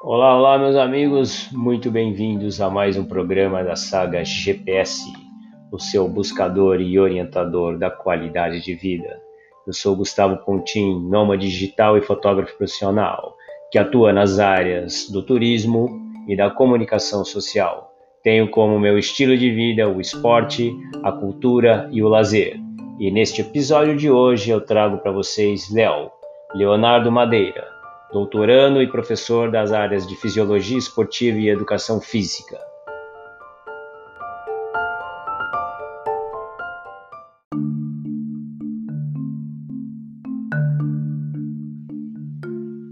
Olá, olá, meus amigos, muito bem-vindos a mais um programa da saga GPS, o seu buscador e orientador da qualidade de vida. Eu sou Gustavo Pontin, nômade digital e fotógrafo profissional, que atua nas áreas do turismo e da comunicação social. Tenho como meu estilo de vida o esporte, a cultura e o lazer. E neste episódio de hoje eu trago para vocês Léo, Leonardo Madeira, doutorando e professor das áreas de Fisiologia Esportiva e Educação Física.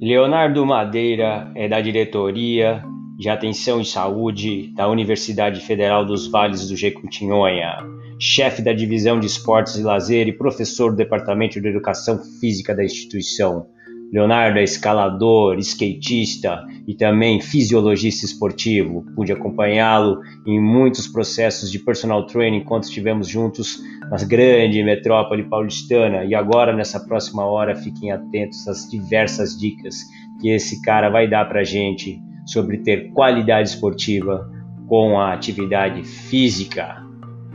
Leonardo Madeira é da diretoria de Atenção e Saúde da Universidade Federal dos Vales do Jequitinhonha, chefe da divisão de Esportes e Lazer e professor do Departamento de Educação Física da instituição. Leonardo é escalador, skatista e também fisiologista esportivo. Pude acompanhá-lo em muitos processos de personal training enquanto estivemos juntos na grande metrópole paulistana. E agora, nessa próxima hora, fiquem atentos às diversas dicas que esse cara vai dar para gente sobre ter qualidade esportiva com a atividade física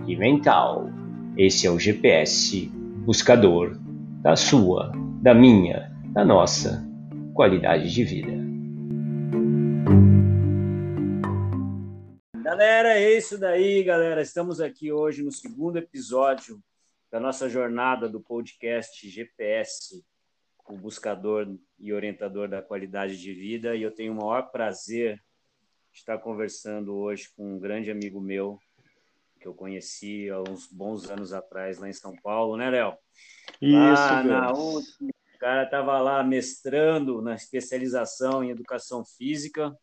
e mental. Esse é o GPS buscador da sua, da minha da nossa qualidade de vida. Galera, é isso daí, galera. Estamos aqui hoje no segundo episódio da nossa jornada do podcast GPS, o buscador e orientador da qualidade de vida. E eu tenho o maior prazer de estar conversando hoje com um grande amigo meu que eu conheci há uns bons anos atrás lá em São Paulo, né, Léo? Isso, lá na cara estava lá mestrando na especialização em educação física.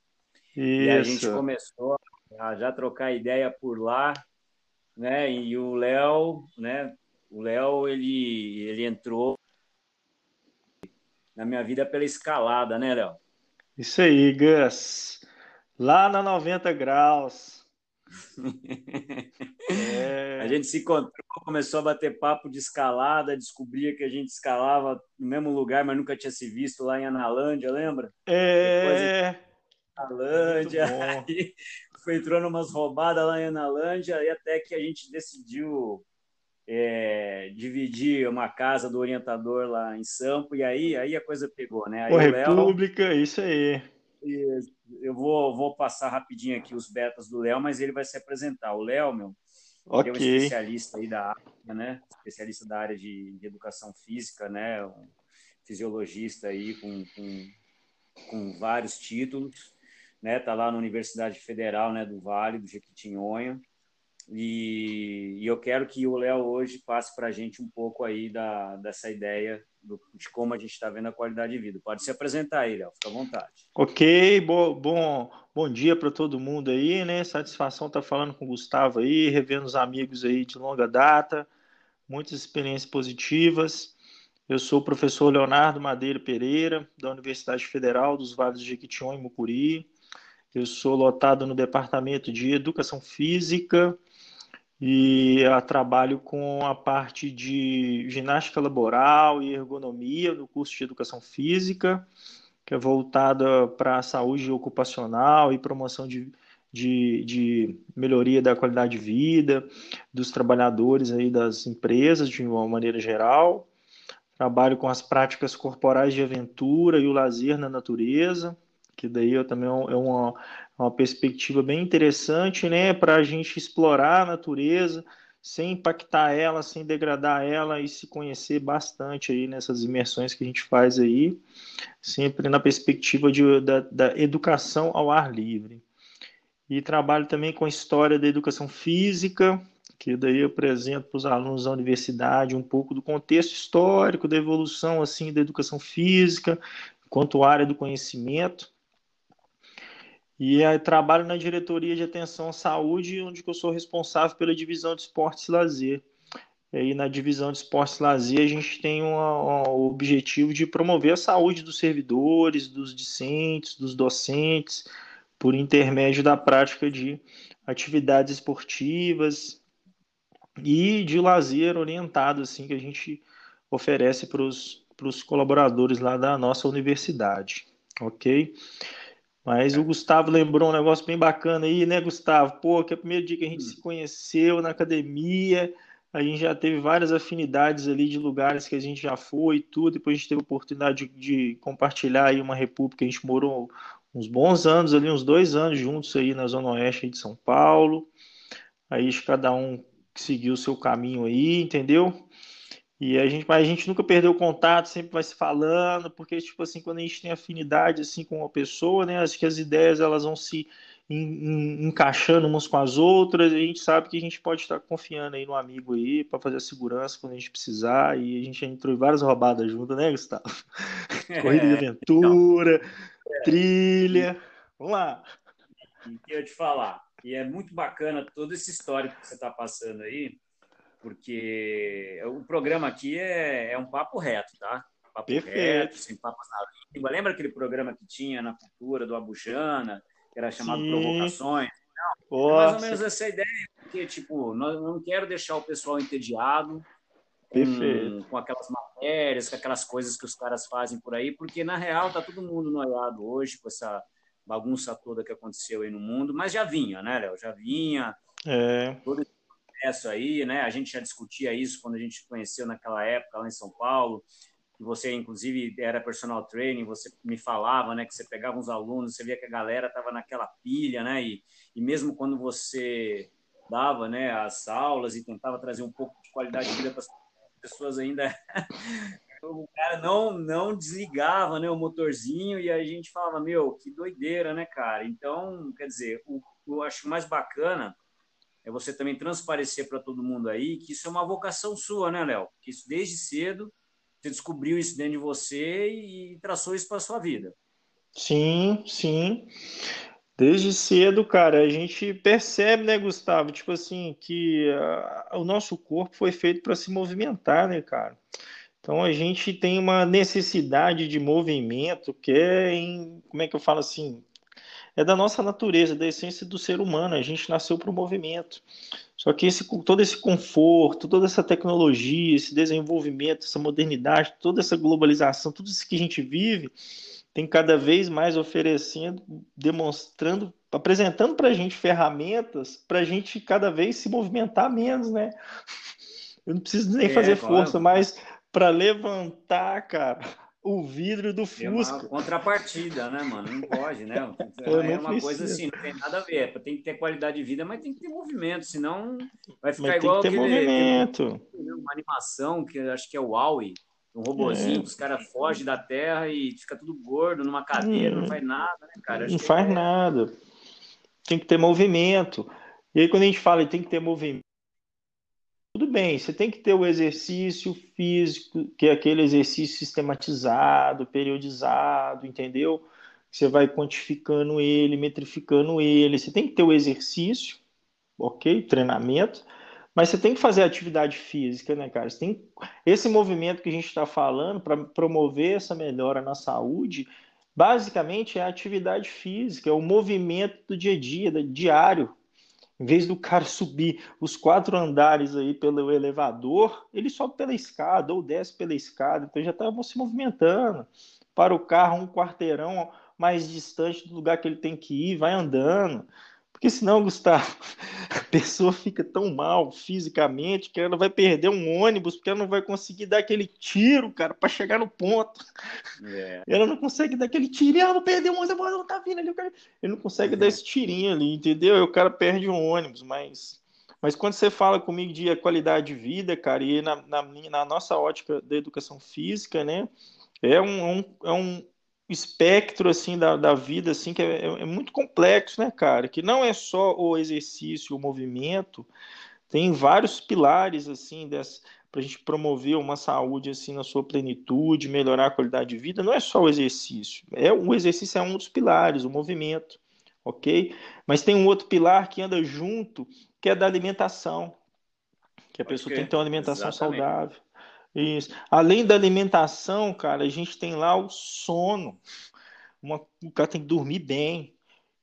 Isso. E a gente começou a já trocar ideia por lá, né? E o Léo, né? O Léo ele ele entrou na minha vida pela escalada, né, Léo? Isso aí, Gus. Lá na 90 graus. É... A gente se encontrou, começou a bater papo de escalada, descobria que a gente escalava no mesmo lugar, mas nunca tinha se visto lá em Analândia, lembra? É. Analândia, aí foi entrando umas roubadas lá em Analândia, e até que a gente decidiu é, dividir uma casa do orientador lá em Sampo, e aí, aí a coisa pegou, né? Aí Pô, República, Léo... isso aí eu vou, vou passar rapidinho aqui os betas do Léo, mas ele vai se apresentar. O Léo, meu, okay. é um especialista aí da área, né? Especialista da área de, de educação física, né? Um fisiologista aí com, com, com vários títulos, né? Tá lá na Universidade Federal, né? Do Vale, do Jequitinhonha. E, e eu quero que o Léo hoje passe para a gente um pouco aí da, dessa ideia do, de como a gente está vendo a qualidade de vida. Pode se apresentar aí, Léo, fica à vontade. Ok, bo, bom, bom dia para todo mundo aí, né? Satisfação estar tá falando com o Gustavo aí, revendo os amigos aí de longa data, muitas experiências positivas. Eu sou o professor Leonardo Madeira Pereira, da Universidade Federal dos Vales de Jequitinhonha e Mucuri. Eu sou lotado no Departamento de Educação Física e trabalho com a parte de ginástica laboral e ergonomia no curso de educação física, que é voltada para a saúde ocupacional e promoção de, de, de, melhoria da qualidade de vida dos trabalhadores aí das empresas de uma maneira geral. Trabalho com as práticas corporais de aventura e o lazer na natureza, que daí eu também é uma, uma perspectiva bem interessante, né, para a gente explorar a natureza sem impactar ela, sem degradar ela e se conhecer bastante aí nessas imersões que a gente faz aí, sempre na perspectiva de, da, da educação ao ar livre. E trabalho também com a história da educação física, que daí eu apresento para os alunos da universidade um pouco do contexto histórico da evolução assim da educação física, quanto área do conhecimento e trabalho na diretoria de atenção à saúde, onde eu sou responsável pela divisão de esportes e lazer. E aí, na divisão de esportes e lazer, a gente tem um objetivo de promover a saúde dos servidores, dos discentes, dos docentes, por intermédio da prática de atividades esportivas e de lazer orientado, assim, que a gente oferece para os colaboradores lá da nossa universidade, ok? Mas o Gustavo lembrou um negócio bem bacana aí, né, Gustavo? Pô, que é o primeiro dia que a gente hum. se conheceu na academia, a gente já teve várias afinidades ali de lugares que a gente já foi e tudo. Depois a gente teve a oportunidade de, de compartilhar aí uma república. A gente morou uns bons anos ali, uns dois anos juntos aí na Zona Oeste de São Paulo. Aí cada um seguiu o seu caminho aí, entendeu? E a gente, mas a gente nunca perdeu o contato, sempre vai se falando, porque tipo assim, quando a gente tem afinidade assim com uma pessoa, né, acho que as ideias elas vão se encaixando umas com as outras, e a gente sabe que a gente pode estar confiando aí no amigo aí para fazer a segurança quando a gente precisar, e a gente entrou em várias roubadas juntas, né, Gustavo? É, Corrida de aventura, então, trilha. Vamos lá. E eu te falar, e é muito bacana todo esse histórico que você está passando aí porque o programa aqui é, é um papo reto, tá? Papo Perfeito. reto, sem papas na língua. Lembra aquele programa que tinha na cultura do Abujana, que era chamado Sim. Provocações? Não, é mais ou menos essa ideia, porque, tipo, não, não quero deixar o pessoal entediado com, com, aquelas matérias, com aquelas coisas que os caras fazem por aí, porque, na real, tá todo mundo noiado hoje com essa bagunça toda que aconteceu aí no mundo, mas já vinha, né, Léo? Já vinha. É. Todo aí, né? A gente já discutia isso quando a gente conheceu naquela época lá em São Paulo. Que você, inclusive, era personal training, você me falava, né? Que você pegava uns alunos, você via que a galera tava naquela pilha, né? E, e mesmo quando você dava, né? As aulas e tentava trazer um pouco de qualidade de vida para as pessoas ainda o cara não não desligava né o motorzinho e a gente falava meu que doideira né cara então quer dizer o eu acho mais bacana é você também transparecer para todo mundo aí que isso é uma vocação sua, né, Léo? Que isso desde cedo você descobriu isso dentro de você e traçou isso para sua vida. Sim, sim. Desde cedo, cara, a gente percebe, né, Gustavo, tipo assim, que uh, o nosso corpo foi feito para se movimentar, né, cara? Então a gente tem uma necessidade de movimento que é em, como é que eu falo assim, é da nossa natureza, da essência do ser humano. A gente nasceu para o movimento. Só que esse, todo esse conforto, toda essa tecnologia, esse desenvolvimento, essa modernidade, toda essa globalização, tudo isso que a gente vive, tem cada vez mais oferecendo, demonstrando, apresentando para a gente ferramentas para a gente cada vez se movimentar menos, né? Eu não preciso nem é, fazer claro. força, mas para levantar, cara, o vidro do Fusca. É uma contrapartida, né, mano? Não pode, né? é uma coisa assim, não tem nada a ver. Tem que ter qualidade de vida, mas tem que ter movimento, senão vai ficar mas igual tem que ter aquele, movimento. uma animação que acho que é o Huawei, um robozinho, é. os caras fogem da terra e fica tudo gordo numa cadeira, hum. não faz nada, né, cara? Acho não faz é... nada. Tem que ter movimento. E aí, quando a gente fala tem que ter movimento, tudo bem, você tem que ter o exercício físico, que é aquele exercício sistematizado, periodizado, entendeu? Você vai quantificando ele, metrificando ele. Você tem que ter o exercício, ok? Treinamento, mas você tem que fazer atividade física, né, cara? Você tem esse movimento que a gente está falando para promover essa melhora na saúde. Basicamente é a atividade física, é o movimento do dia a dia, diário, em vez do cara subir os quatro andares aí pelo elevador, ele sobe pela escada ou desce pela escada, então já estavam se movimentando. Para o carro, um quarteirão mais distante do lugar que ele tem que ir, vai andando. Porque senão, Gustavo, a pessoa fica tão mal fisicamente que ela vai perder um ônibus, porque ela não vai conseguir dar aquele tiro, cara, para chegar no ponto. É. Ela não consegue dar aquele tiro, ela ah, vai perder um ônibus, não tá vindo ali. Ele não consegue dar esse tirinho ali, entendeu? E o cara perde um ônibus, mas. Mas quando você fala comigo de qualidade de vida, cara, e na, na, na nossa ótica da educação física, né, é um, um, é um espectro assim da, da vida assim que é, é, muito complexo, né, cara? Que não é só o exercício, o movimento, tem vários pilares assim para a gente promover uma saúde assim na sua plenitude, melhorar a qualidade de vida. Não é só o exercício, é o exercício é um dos pilares, o movimento, ok? Mas tem um outro pilar que anda junto, que é da alimentação, que a Pode pessoa tem que ter uma alimentação Exatamente. saudável. Isso. Além da alimentação, cara, a gente tem lá o sono. Uma, o cara tem que dormir bem.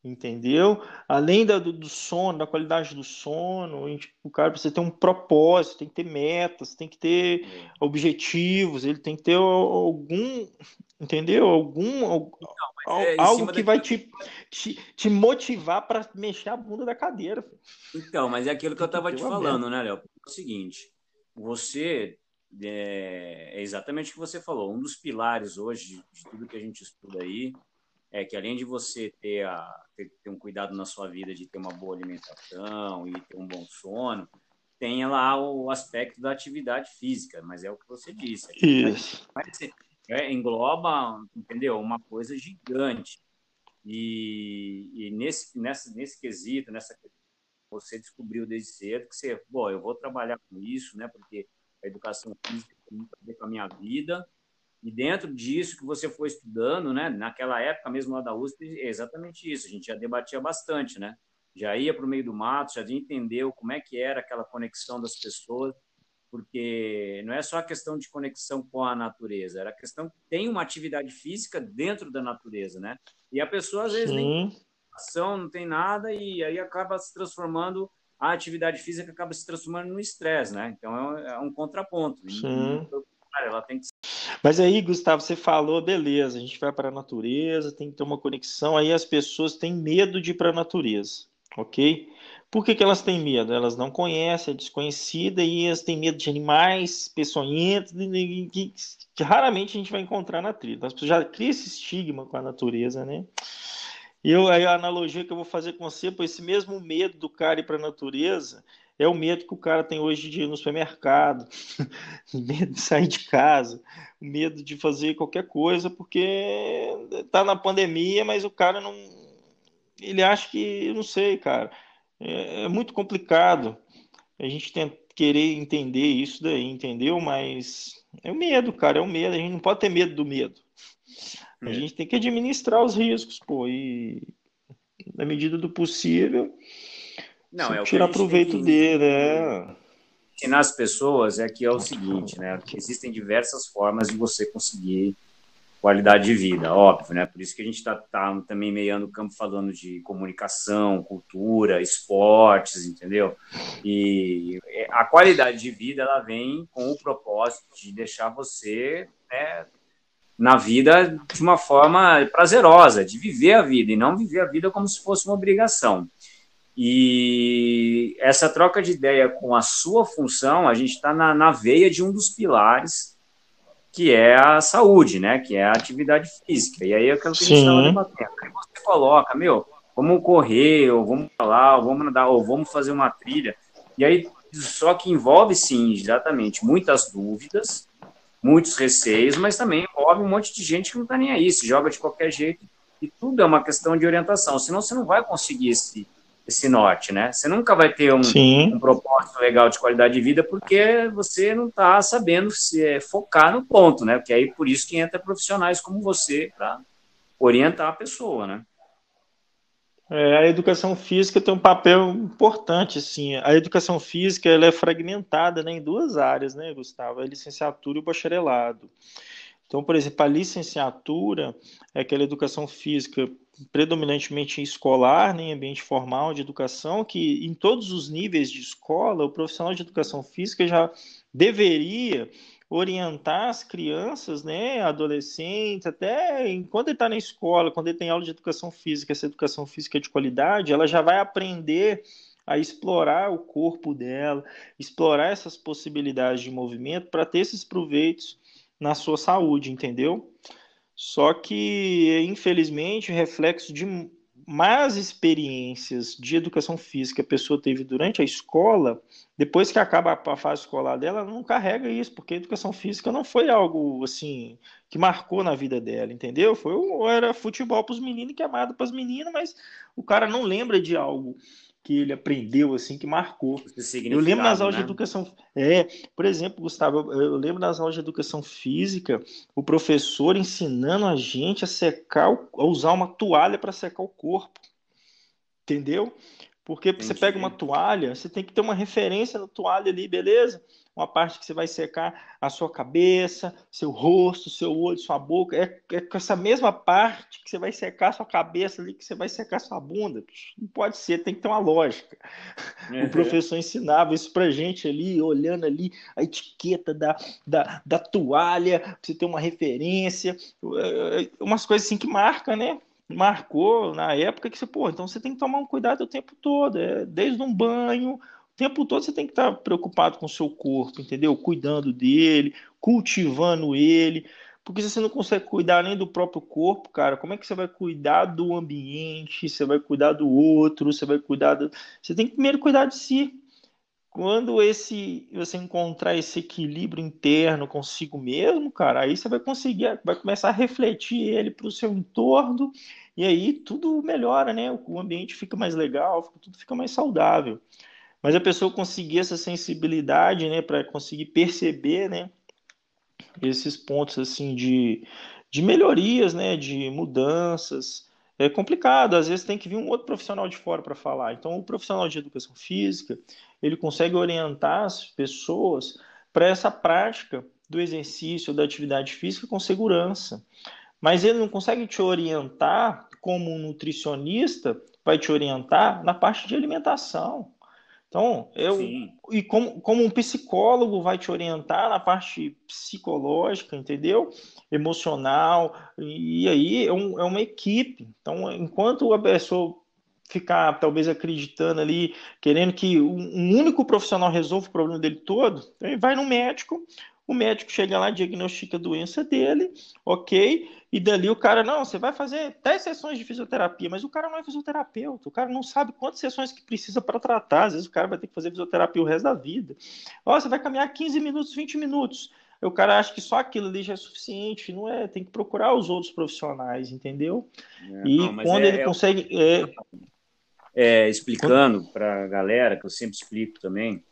entendeu? Além da, do, do, sono, da qualidade do sono, gente, o cara precisa ter um propósito, tem que ter metas, tem que ter é. objetivos, ele tem que ter algum, entendeu? Algum, Não, é, algo que vai te, te, te motivar para mexer a bunda da cadeira. Então, mas é aquilo que eu estava te falando, né, Léo? É o seguinte, você é, é, exatamente o que você falou. Um dos pilares hoje de, de tudo que a gente estuda aí é que além de você ter, a, ter, ter, um cuidado na sua vida de ter uma boa alimentação e ter um bom sono, tenha lá o aspecto da atividade física, mas é o que você disse. Isso. É, engloba, entendeu? Uma coisa gigante. E, e nesse, nessa, nesse quesito, nessa você descobriu desde cedo que você, bom, eu vou trabalhar com isso, né? Porque a educação física tem a ver com a minha vida e dentro disso que você foi estudando, né, naquela época mesmo lá da USP, é exatamente isso. A gente já debatia bastante, né? Já ia para o meio do mato, já entendeu como é que era aquela conexão das pessoas, porque não é só a questão de conexão com a natureza, era a questão que tem uma atividade física dentro da natureza, né? E a pessoa às vezes Sim. nem ação, não tem nada e aí acaba se transformando a atividade física acaba se transformando no estresse, né? Então é um, é contraponto. Sim. ela tem que mas aí, Gustavo, você falou, beleza, a gente vai para a natureza, tem que ter uma conexão. Aí as pessoas têm medo de ir para a natureza, ok? Por que, que elas têm medo? Elas não conhecem, é desconhecida e elas têm medo de animais peçonhentos que raramente a gente vai encontrar na trilha. As pessoas já criam esse estigma com a natureza, né? E eu, a analogia que eu vou fazer com você, por esse mesmo medo do cara ir para a natureza, é o medo que o cara tem hoje de ir no supermercado, medo de sair de casa, medo de fazer qualquer coisa, porque tá na pandemia, mas o cara não. Ele acha que, eu não sei, cara, é, é muito complicado a gente tem, querer entender isso daí, entendeu? Mas é o medo, cara, é o medo, a gente não pode ter medo do medo. A é. gente tem que administrar os riscos, pô, e na medida do possível não, é o tirar proveito dele, né? Ensinar as pessoas é que é o seguinte, né? Existem diversas formas de você conseguir qualidade de vida, óbvio, né? Por isso que a gente está tá também meiando o campo falando de comunicação, cultura, esportes, entendeu? E a qualidade de vida ela vem com o propósito de deixar você né, na vida de uma forma prazerosa, de viver a vida e não viver a vida como se fosse uma obrigação. E essa troca de ideia com a sua função, a gente está na, na veia de um dos pilares, que é a saúde, né? Que é a atividade física. E aí é aquilo que a gente estava debatendo. Aí você coloca, meu, vamos correr, ou vamos falar, ou vamos nadar, ou vamos fazer uma trilha. E aí, só que envolve, sim, exatamente, muitas dúvidas, muitos receios, mas também envolve um monte de gente que não está nem aí, se joga de qualquer jeito. E tudo é uma questão de orientação, senão você não vai conseguir esse, esse norte, né? Você nunca vai ter um, um propósito legal de qualidade de vida porque você não está sabendo se é, focar no ponto, né? Porque aí por isso que entra profissionais como você para orientar a pessoa, né? É, a educação física tem um papel importante, assim. A educação física ela é fragmentada né, em duas áreas, né, Gustavo? A licenciatura e o bacharelado. Então, por exemplo, a licenciatura é aquela educação física predominantemente escolar, né, ambiente formal de educação, que em todos os níveis de escola, o profissional de educação física já deveria orientar as crianças, né, adolescentes, até enquanto ele está na escola, quando ele tem aula de educação física, essa educação física de qualidade, ela já vai aprender a explorar o corpo dela, explorar essas possibilidades de movimento para ter esses proveitos na sua saúde, entendeu? Só que, infelizmente, reflexo de más experiências de educação física a pessoa teve durante a escola, depois que acaba a fase escolar dela, não carrega isso, porque a educação física não foi algo assim que marcou na vida dela, entendeu? Foi era futebol para os meninos que é amado para as meninas, mas o cara não lembra de algo que ele aprendeu assim que marcou. Eu lembro nas aulas né? de educação, é, por exemplo, Gustavo, eu, eu, lembro nas aulas de educação física, o professor ensinando a gente a secar, a usar uma toalha para secar o corpo, entendeu? Porque Entendi. você pega uma toalha, você tem que ter uma referência na toalha ali, beleza? Uma parte que você vai secar a sua cabeça, seu rosto, seu olho, sua boca. É, é com essa mesma parte que você vai secar a sua cabeça ali, que você vai secar a sua bunda. Não pode ser, tem que ter uma lógica. Uhum. O professor ensinava isso pra gente ali, olhando ali a etiqueta da, da, da toalha, pra você ter uma referência. Umas coisas assim que marcam, né? Marcou na época que você, pô, então você tem que tomar um cuidado o tempo todo, é, desde um banho, o tempo todo você tem que estar preocupado com o seu corpo, entendeu? Cuidando dele, cultivando ele, porque se você não consegue cuidar nem do próprio corpo, cara, como é que você vai cuidar do ambiente? Você vai cuidar do outro? Você vai cuidar do... Você tem que primeiro cuidar de si. Quando esse você encontrar esse equilíbrio interno consigo mesmo, cara, aí você vai conseguir, vai começar a refletir ele para o seu entorno e aí tudo melhora, né? O ambiente fica mais legal, tudo fica mais saudável. Mas a pessoa conseguir essa sensibilidade, né, para conseguir perceber, né, esses pontos assim de, de melhorias, né, de mudanças, é complicado. Às vezes tem que vir um outro profissional de fora para falar. Então, o profissional de educação física, ele consegue orientar as pessoas para essa prática do exercício, da atividade física com segurança. Mas ele não consegue te orientar como um nutricionista vai te orientar na parte de alimentação. Então, eu Sim. e como, como um psicólogo vai te orientar na parte psicológica, entendeu? Emocional, e aí é, um, é uma equipe. Então, enquanto a pessoa ficar talvez acreditando ali, querendo que um único profissional resolva o problema dele todo, então ele vai no médico, o médico chega lá, diagnostica a doença dele, ok, e dali o cara, não, você vai fazer 10 sessões de fisioterapia, mas o cara não é fisioterapeuta, o cara não sabe quantas sessões que precisa para tratar, às vezes o cara vai ter que fazer fisioterapia o resto da vida. Ó, você vai caminhar 15 minutos, 20 minutos, o cara acha que só aquilo ali já é suficiente, não é, tem que procurar os outros profissionais, entendeu? É, e não, quando é, ele é consegue... É, é, explicando para a galera, que eu sempre explico também,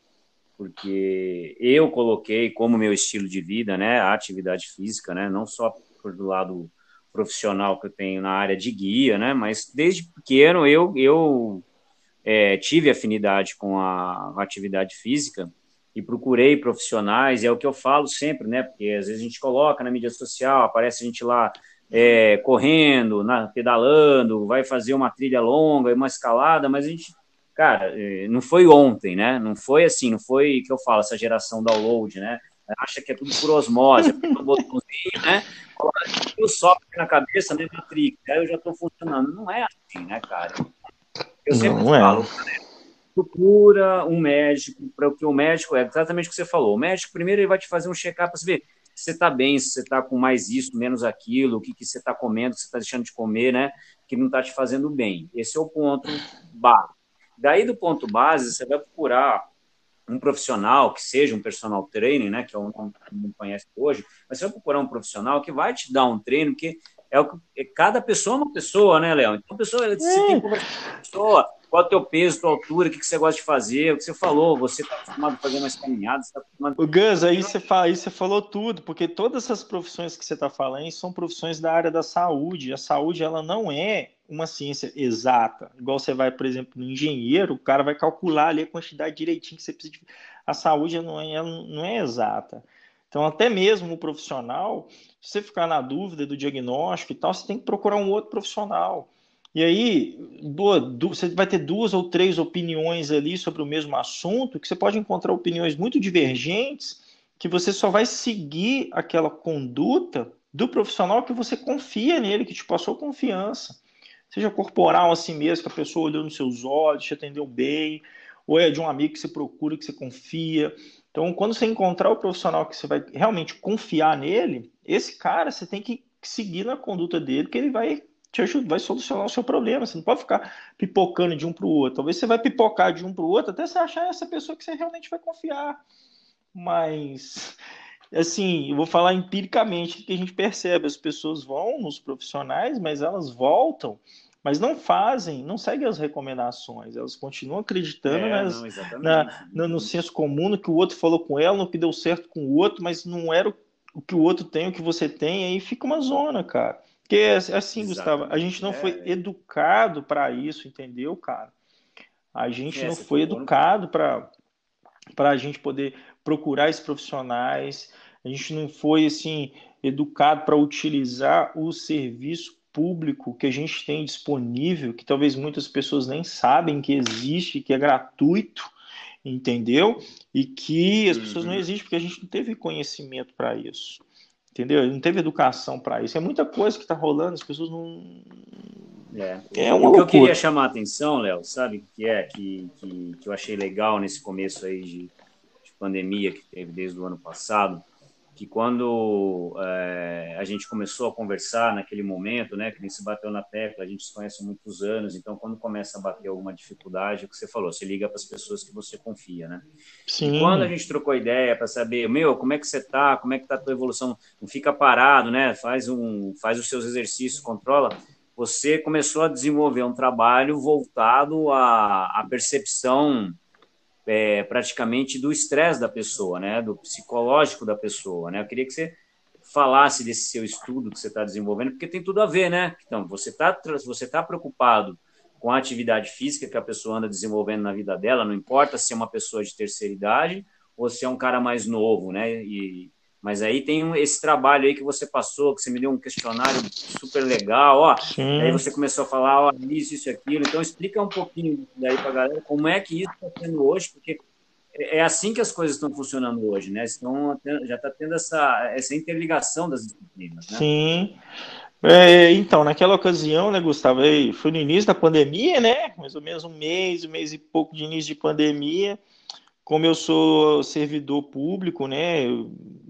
porque eu coloquei como meu estilo de vida, né, a atividade física, né, não só por do lado profissional que eu tenho na área de guia, né, mas desde pequeno eu, eu é, tive afinidade com a, a atividade física e procurei profissionais, e é o que eu falo sempre, né, porque às vezes a gente coloca na mídia social, aparece a gente lá é, correndo, na, pedalando, vai fazer uma trilha longa, uma escalada, mas a gente, cara, é, não foi ontem, né? Não foi assim, não foi que eu falo, essa geração download, né? Acha que é tudo por osmose, é tudo botãozinho, né? O software na cabeça, né, Matrix, aí eu já estou funcionando. Não é assim, né, cara? Eu sempre não é. falo, é. procura um médico, para o que o médico é exatamente o que você falou. O médico, primeiro, ele vai te fazer um check-up para você ver se você está bem, se você está com mais isso, menos aquilo, o que, que você está comendo, o que você está deixando de comer, né? Que não está te fazendo bem. Esse é o ponto base. Daí do ponto base, você vai procurar um profissional que seja um personal trainer, né? Que é um que não conhece hoje, mas você vai procurar um profissional que vai te dar um treino, porque é o que, é, cada pessoa é uma pessoa, né, Léo? Então, a pessoa, você é. tem que conversar com a pessoa, qual é o teu peso, tua altura, o que, que você gosta de fazer, o que você falou, você está acostumado a fazer mais caminhadas, tá acostumado... O Gus, aí você, fala, aí você falou tudo, porque todas essas profissões que você está falando são profissões da área da saúde. A saúde, ela não é uma ciência exata. Igual você vai, por exemplo, no engenheiro, o cara vai calcular ali a quantidade direitinho que você precisa de... A saúde não é, não é exata. Então, até mesmo o profissional, se você ficar na dúvida do diagnóstico e tal, você tem que procurar um outro profissional. E aí, você vai ter duas ou três opiniões ali sobre o mesmo assunto, que você pode encontrar opiniões muito divergentes, que você só vai seguir aquela conduta do profissional que você confia nele, que te passou confiança. Seja corporal assim mesmo, que a pessoa olhou nos seus olhos, te atendeu bem, ou é de um amigo que você procura, que você confia. Então, quando você encontrar o profissional que você vai realmente confiar nele, esse cara você tem que seguir na conduta dele, que ele vai te ajuda, vai solucionar o seu problema. Você não pode ficar pipocando de um para o outro. Talvez você vai pipocar de um para o outro até você achar essa pessoa que você realmente vai confiar. Mas, assim, eu vou falar empiricamente que a gente percebe. As pessoas vão nos profissionais, mas elas voltam, mas não fazem, não seguem as recomendações. Elas continuam acreditando é, nas, não, na, no, no senso comum, no que o outro falou com ela, no que deu certo com o outro, mas não era o, o que o outro tem, o que você tem, aí fica uma zona, cara. Porque, assim, Exatamente. Gustavo, a gente não é. foi educado para isso, entendeu, cara? A gente é, não foi educado para para a gente poder procurar esses profissionais. A gente não foi assim educado para utilizar o serviço público que a gente tem disponível, que talvez muitas pessoas nem sabem que existe, que é gratuito, entendeu? E que as pessoas não uhum. existem porque a gente não teve conhecimento para isso, entendeu? Não teve educação para isso. É muita coisa que está rolando, as pessoas não. É, é uma o que eu queria chamar a atenção, Léo, sabe que é que, que, que, eu achei legal nesse começo aí de, de pandemia que teve desde o ano passado, que quando é, a gente começou a conversar naquele momento, né, que nem se bateu na tecla, a gente se conhece há muitos anos, então quando começa a bater alguma dificuldade, é o que você falou, você liga para as pessoas que você confia, né? Sim. E quando a gente trocou ideia para saber, meu, como é que você tá, como é que tá a tua evolução, não fica parado, né? Faz um, faz os seus exercícios, controla. Você começou a desenvolver um trabalho voltado à, à percepção é, praticamente do estresse da pessoa, né, do psicológico da pessoa, né. Eu queria que você falasse desse seu estudo que você está desenvolvendo, porque tem tudo a ver, né. Então, você está você tá preocupado com a atividade física que a pessoa anda desenvolvendo na vida dela, não importa se é uma pessoa de terceira idade ou se é um cara mais novo, né, e mas aí tem esse trabalho aí que você passou, que você me deu um questionário super legal, ó. Sim. Aí você começou a falar, ó, isso, isso, aquilo. Então explica um pouquinho daí para a galera como é que isso está sendo hoje, porque é, é assim que as coisas estão funcionando hoje, né? Estão, já está tendo essa, essa interligação das disciplinas, né? Sim. É, então, naquela ocasião, né, Gustavo, foi no início da pandemia, né? Mais ou menos um mês, um mês e pouco de início de pandemia como eu sou servidor público, né,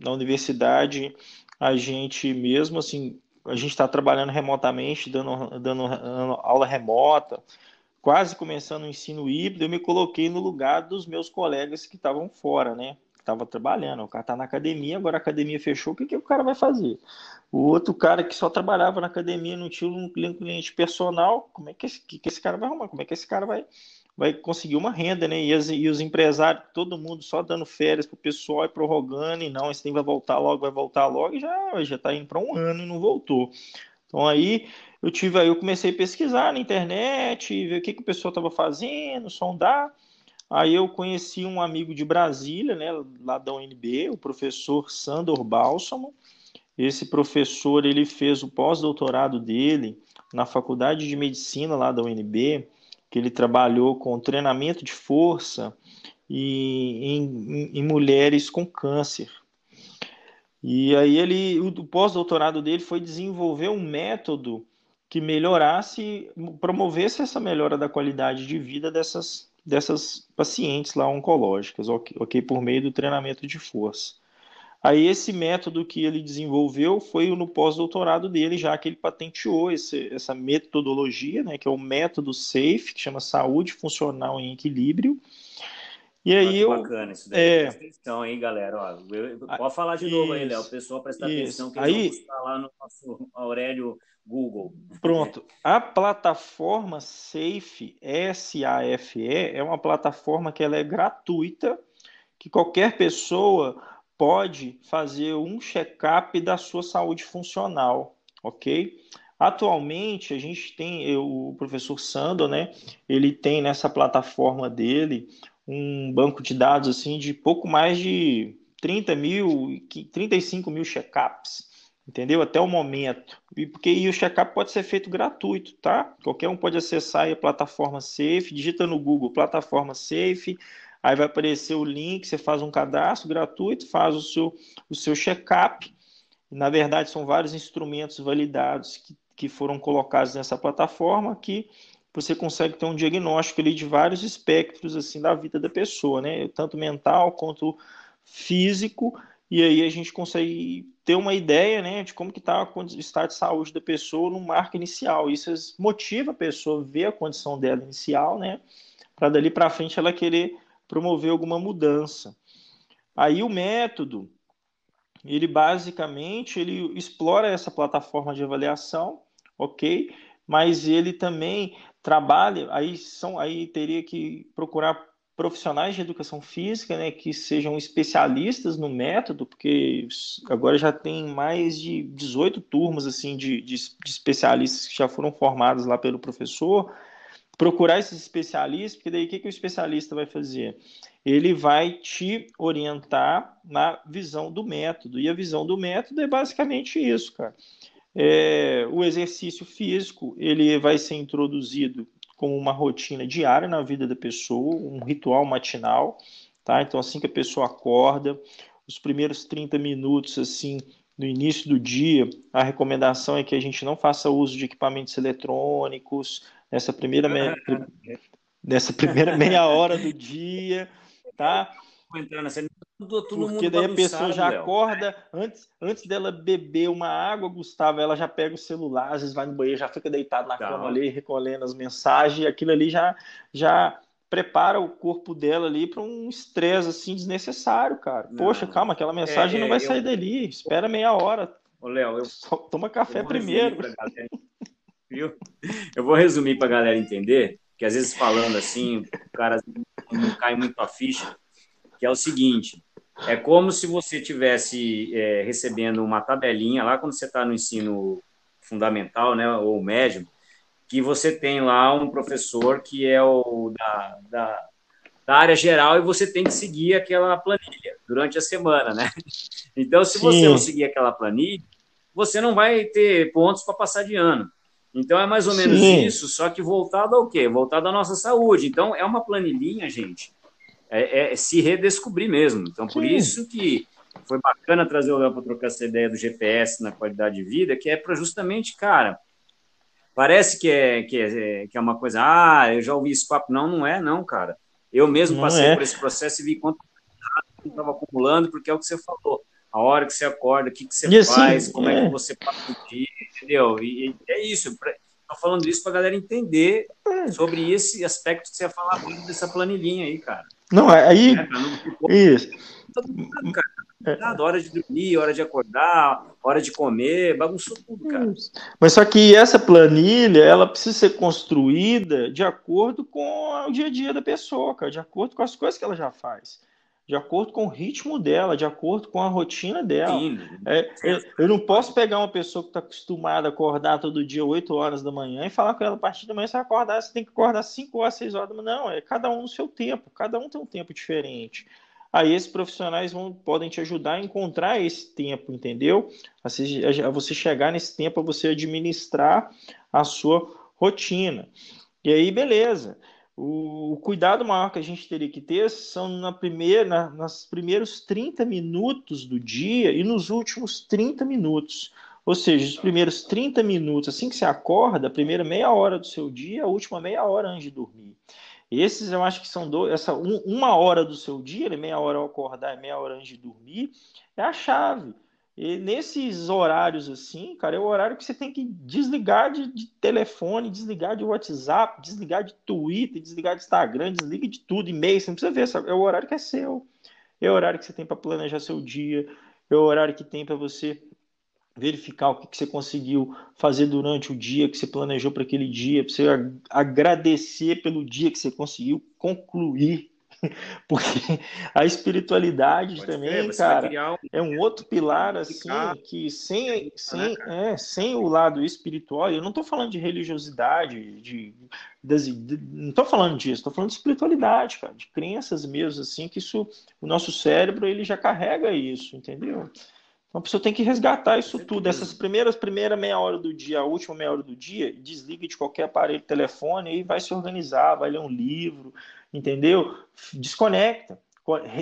na universidade, a gente mesmo assim, a gente está trabalhando remotamente, dando, dando aula remota, quase começando o ensino híbrido, eu me coloquei no lugar dos meus colegas que estavam fora, né? Estava trabalhando, o cara está na academia, agora a academia fechou, o que, que o cara vai fazer? O outro cara que só trabalhava na academia, não tinha um cliente personal, como é que que esse cara vai arrumar? Como é que esse cara vai vai conseguir uma renda, né? E, as, e os empresários, todo mundo só dando férias para o pessoal e prorrogando, e não, esse tempo vai voltar logo, vai voltar logo, e já já está indo para um ano e não voltou. Então aí eu tive aí, eu comecei a pesquisar na internet, ver o que, que o pessoal estava fazendo, sondar. Aí eu conheci um amigo de Brasília, né, lá da UNB, o professor Sandor Bálsamo. Esse professor ele fez o pós-doutorado dele na Faculdade de Medicina lá da UNB que ele trabalhou com treinamento de força e em, em mulheres com câncer. E aí ele, o pós-doutorado dele foi desenvolver um método que melhorasse, promovesse essa melhora da qualidade de vida dessas, dessas pacientes lá oncológicas, ok, por meio do treinamento de força. Aí esse método que ele desenvolveu foi no pós-doutorado dele, já que ele patenteou esse, essa metodologia, né, que é o método SAFE, que chama Saúde Funcional em Equilíbrio. E aí eu, bacana isso daí. É... Presta atenção, hein, galera? Ó, eu, pode falar de novo aí, Léo. O pessoal presta atenção que aí... eles vão lá no nosso Aurélio Google. Pronto. A plataforma SAFE, S-A-F-E, é uma plataforma que ela é gratuita, que qualquer pessoa pode fazer um check-up da sua saúde funcional, ok? Atualmente, a gente tem, o professor Sando, né? Ele tem nessa plataforma dele um banco de dados assim de pouco mais de 30 mil, 35 mil check-ups, entendeu? Até o momento. E porque e o check-up pode ser feito gratuito, tá? Qualquer um pode acessar a plataforma Safe, digita no Google plataforma Safe, Aí vai aparecer o link, você faz um cadastro gratuito, faz o seu, o seu check-up. Na verdade, são vários instrumentos validados que, que foram colocados nessa plataforma que você consegue ter um diagnóstico ali de vários espectros assim da vida da pessoa, né? Tanto mental quanto físico. E aí a gente consegue ter uma ideia, né, de como que está o estado de saúde da pessoa no marco inicial. Isso motiva a pessoa a ver a condição dela inicial, né, para dali para frente ela querer promover alguma mudança. Aí o método, ele basicamente ele explora essa plataforma de avaliação, ok? Mas ele também trabalha, aí são, aí teria que procurar profissionais de educação física, né, que sejam especialistas no método, porque agora já tem mais de 18 turmas assim de, de, de especialistas que já foram formados lá pelo professor procurar esses especialistas, porque daí o que, que o especialista vai fazer? Ele vai te orientar na visão do método. E a visão do método é basicamente isso, cara. É, o exercício físico ele vai ser introduzido como uma rotina diária na vida da pessoa, um ritual matinal, tá? Então assim que a pessoa acorda, os primeiros 30 minutos assim no início do dia, a recomendação é que a gente não faça uso de equipamentos eletrônicos nessa primeira meia, nessa primeira meia hora do dia, tá? Porque daí a pessoa já acorda, antes, antes dela beber uma água, Gustavo, ela já pega o celular, às vezes vai no banheiro, já fica deitado na tá. cama ali, recolhendo as mensagens, aquilo ali já, já prepara o corpo dela ali para um estresse assim desnecessário, cara. Não. Poxa, calma, aquela mensagem é, não vai eu... sair dali. Espera meia hora. Ô, Léo, eu Só toma café eu primeiro. Viu? Eu vou resumir para a galera entender, que às vezes falando assim, o cara não cai muito a ficha, que é o seguinte, é como se você tivesse é, recebendo uma tabelinha lá quando você está no ensino fundamental, né, ou médio, que você tem lá um professor que é o da, da, da, área geral e você tem que seguir aquela planilha durante a semana, né? Então, se Sim. você não seguir aquela planilha, você não vai ter pontos para passar de ano. Então, é mais ou menos Sim. isso, só que voltado ao quê? Voltado à nossa saúde. Então, é uma planilhinha, gente, é, é se redescobrir mesmo. Então, por Sim. isso que foi bacana trazer o Léo para trocar essa ideia do GPS na qualidade de vida, que é para justamente, cara, Parece que é, que, é, que é uma coisa, ah, eu já ouvi esse papo. Não, não é, não, cara. Eu mesmo não passei é. por esse processo e vi quanto estava acumulando, porque é o que você falou. A hora que você acorda, o que, que você e faz, assim, como é. é. que você passa o dia, entendeu? E, e é isso. Estou falando isso para a galera entender é. sobre esse aspecto que você ia falar dessa planilhinha aí, cara. Não, é, aí. É, não... Isso. Todo mundo, cara. É. Hora de dormir, hora de acordar, hora de comer, bagunçou tudo, cara. Mas só que essa planilha, ela precisa ser construída de acordo com o dia a dia da pessoa, cara, de acordo com as coisas que ela já faz, de acordo com o ritmo dela, de acordo com a rotina dela. Sim. É, eu não posso pegar uma pessoa que está acostumada a acordar todo dia 8 horas da manhã e falar com ela a partir da manhã você vai acordar, você tem que acordar 5 horas, 6 horas da manhã. Não, é cada um no seu tempo, cada um tem um tempo diferente aí esses profissionais vão, podem te ajudar a encontrar esse tempo, entendeu? A você chegar nesse tempo, a você administrar a sua rotina. E aí, beleza. O, o, cuidado maior que a gente teria que ter são na primeira, na, nos primeiros 30 minutos do dia e nos últimos 30 minutos. Ou seja, os primeiros 30 minutos, assim que você acorda, a primeira meia hora do seu dia, a última meia hora antes de dormir. Esses eu acho que são dois, essa um, uma hora do seu dia, né, meia hora ao acordar e meia hora antes de dormir, é a chave. E nesses horários assim, cara, é o horário que você tem que desligar de, de, telefone, desligar de WhatsApp, desligar de Twitter, desligar de Instagram, desliga de tudo, e-mail, você não precisa ver, sabe? é o horário que é seu. É o horário que você tem para planejar seu dia, é o horário que tem para você verificar o que, que você conseguiu fazer durante o dia que você planejou para aquele dia, para você agradecer pelo dia que você conseguiu concluir. Porque a espiritualidade Pode também, cara, um... é um outro pilar assim que sem, sem, é, sem o lado espiritual, eu não estou falando de religiosidade, de, de, de não estou falando disso, estou falando de espiritualidade, cara, de crenças mesmo assim que isso, o nosso cérebro ele já carrega isso, entendeu? Então a pessoa tem que resgatar isso tudo. Essas primeiras primeira meia hora do dia, a última meia hora do dia, desliga de qualquer aparelho, telefone e vai se organizar, vai ler um livro, entendeu? Desconecta,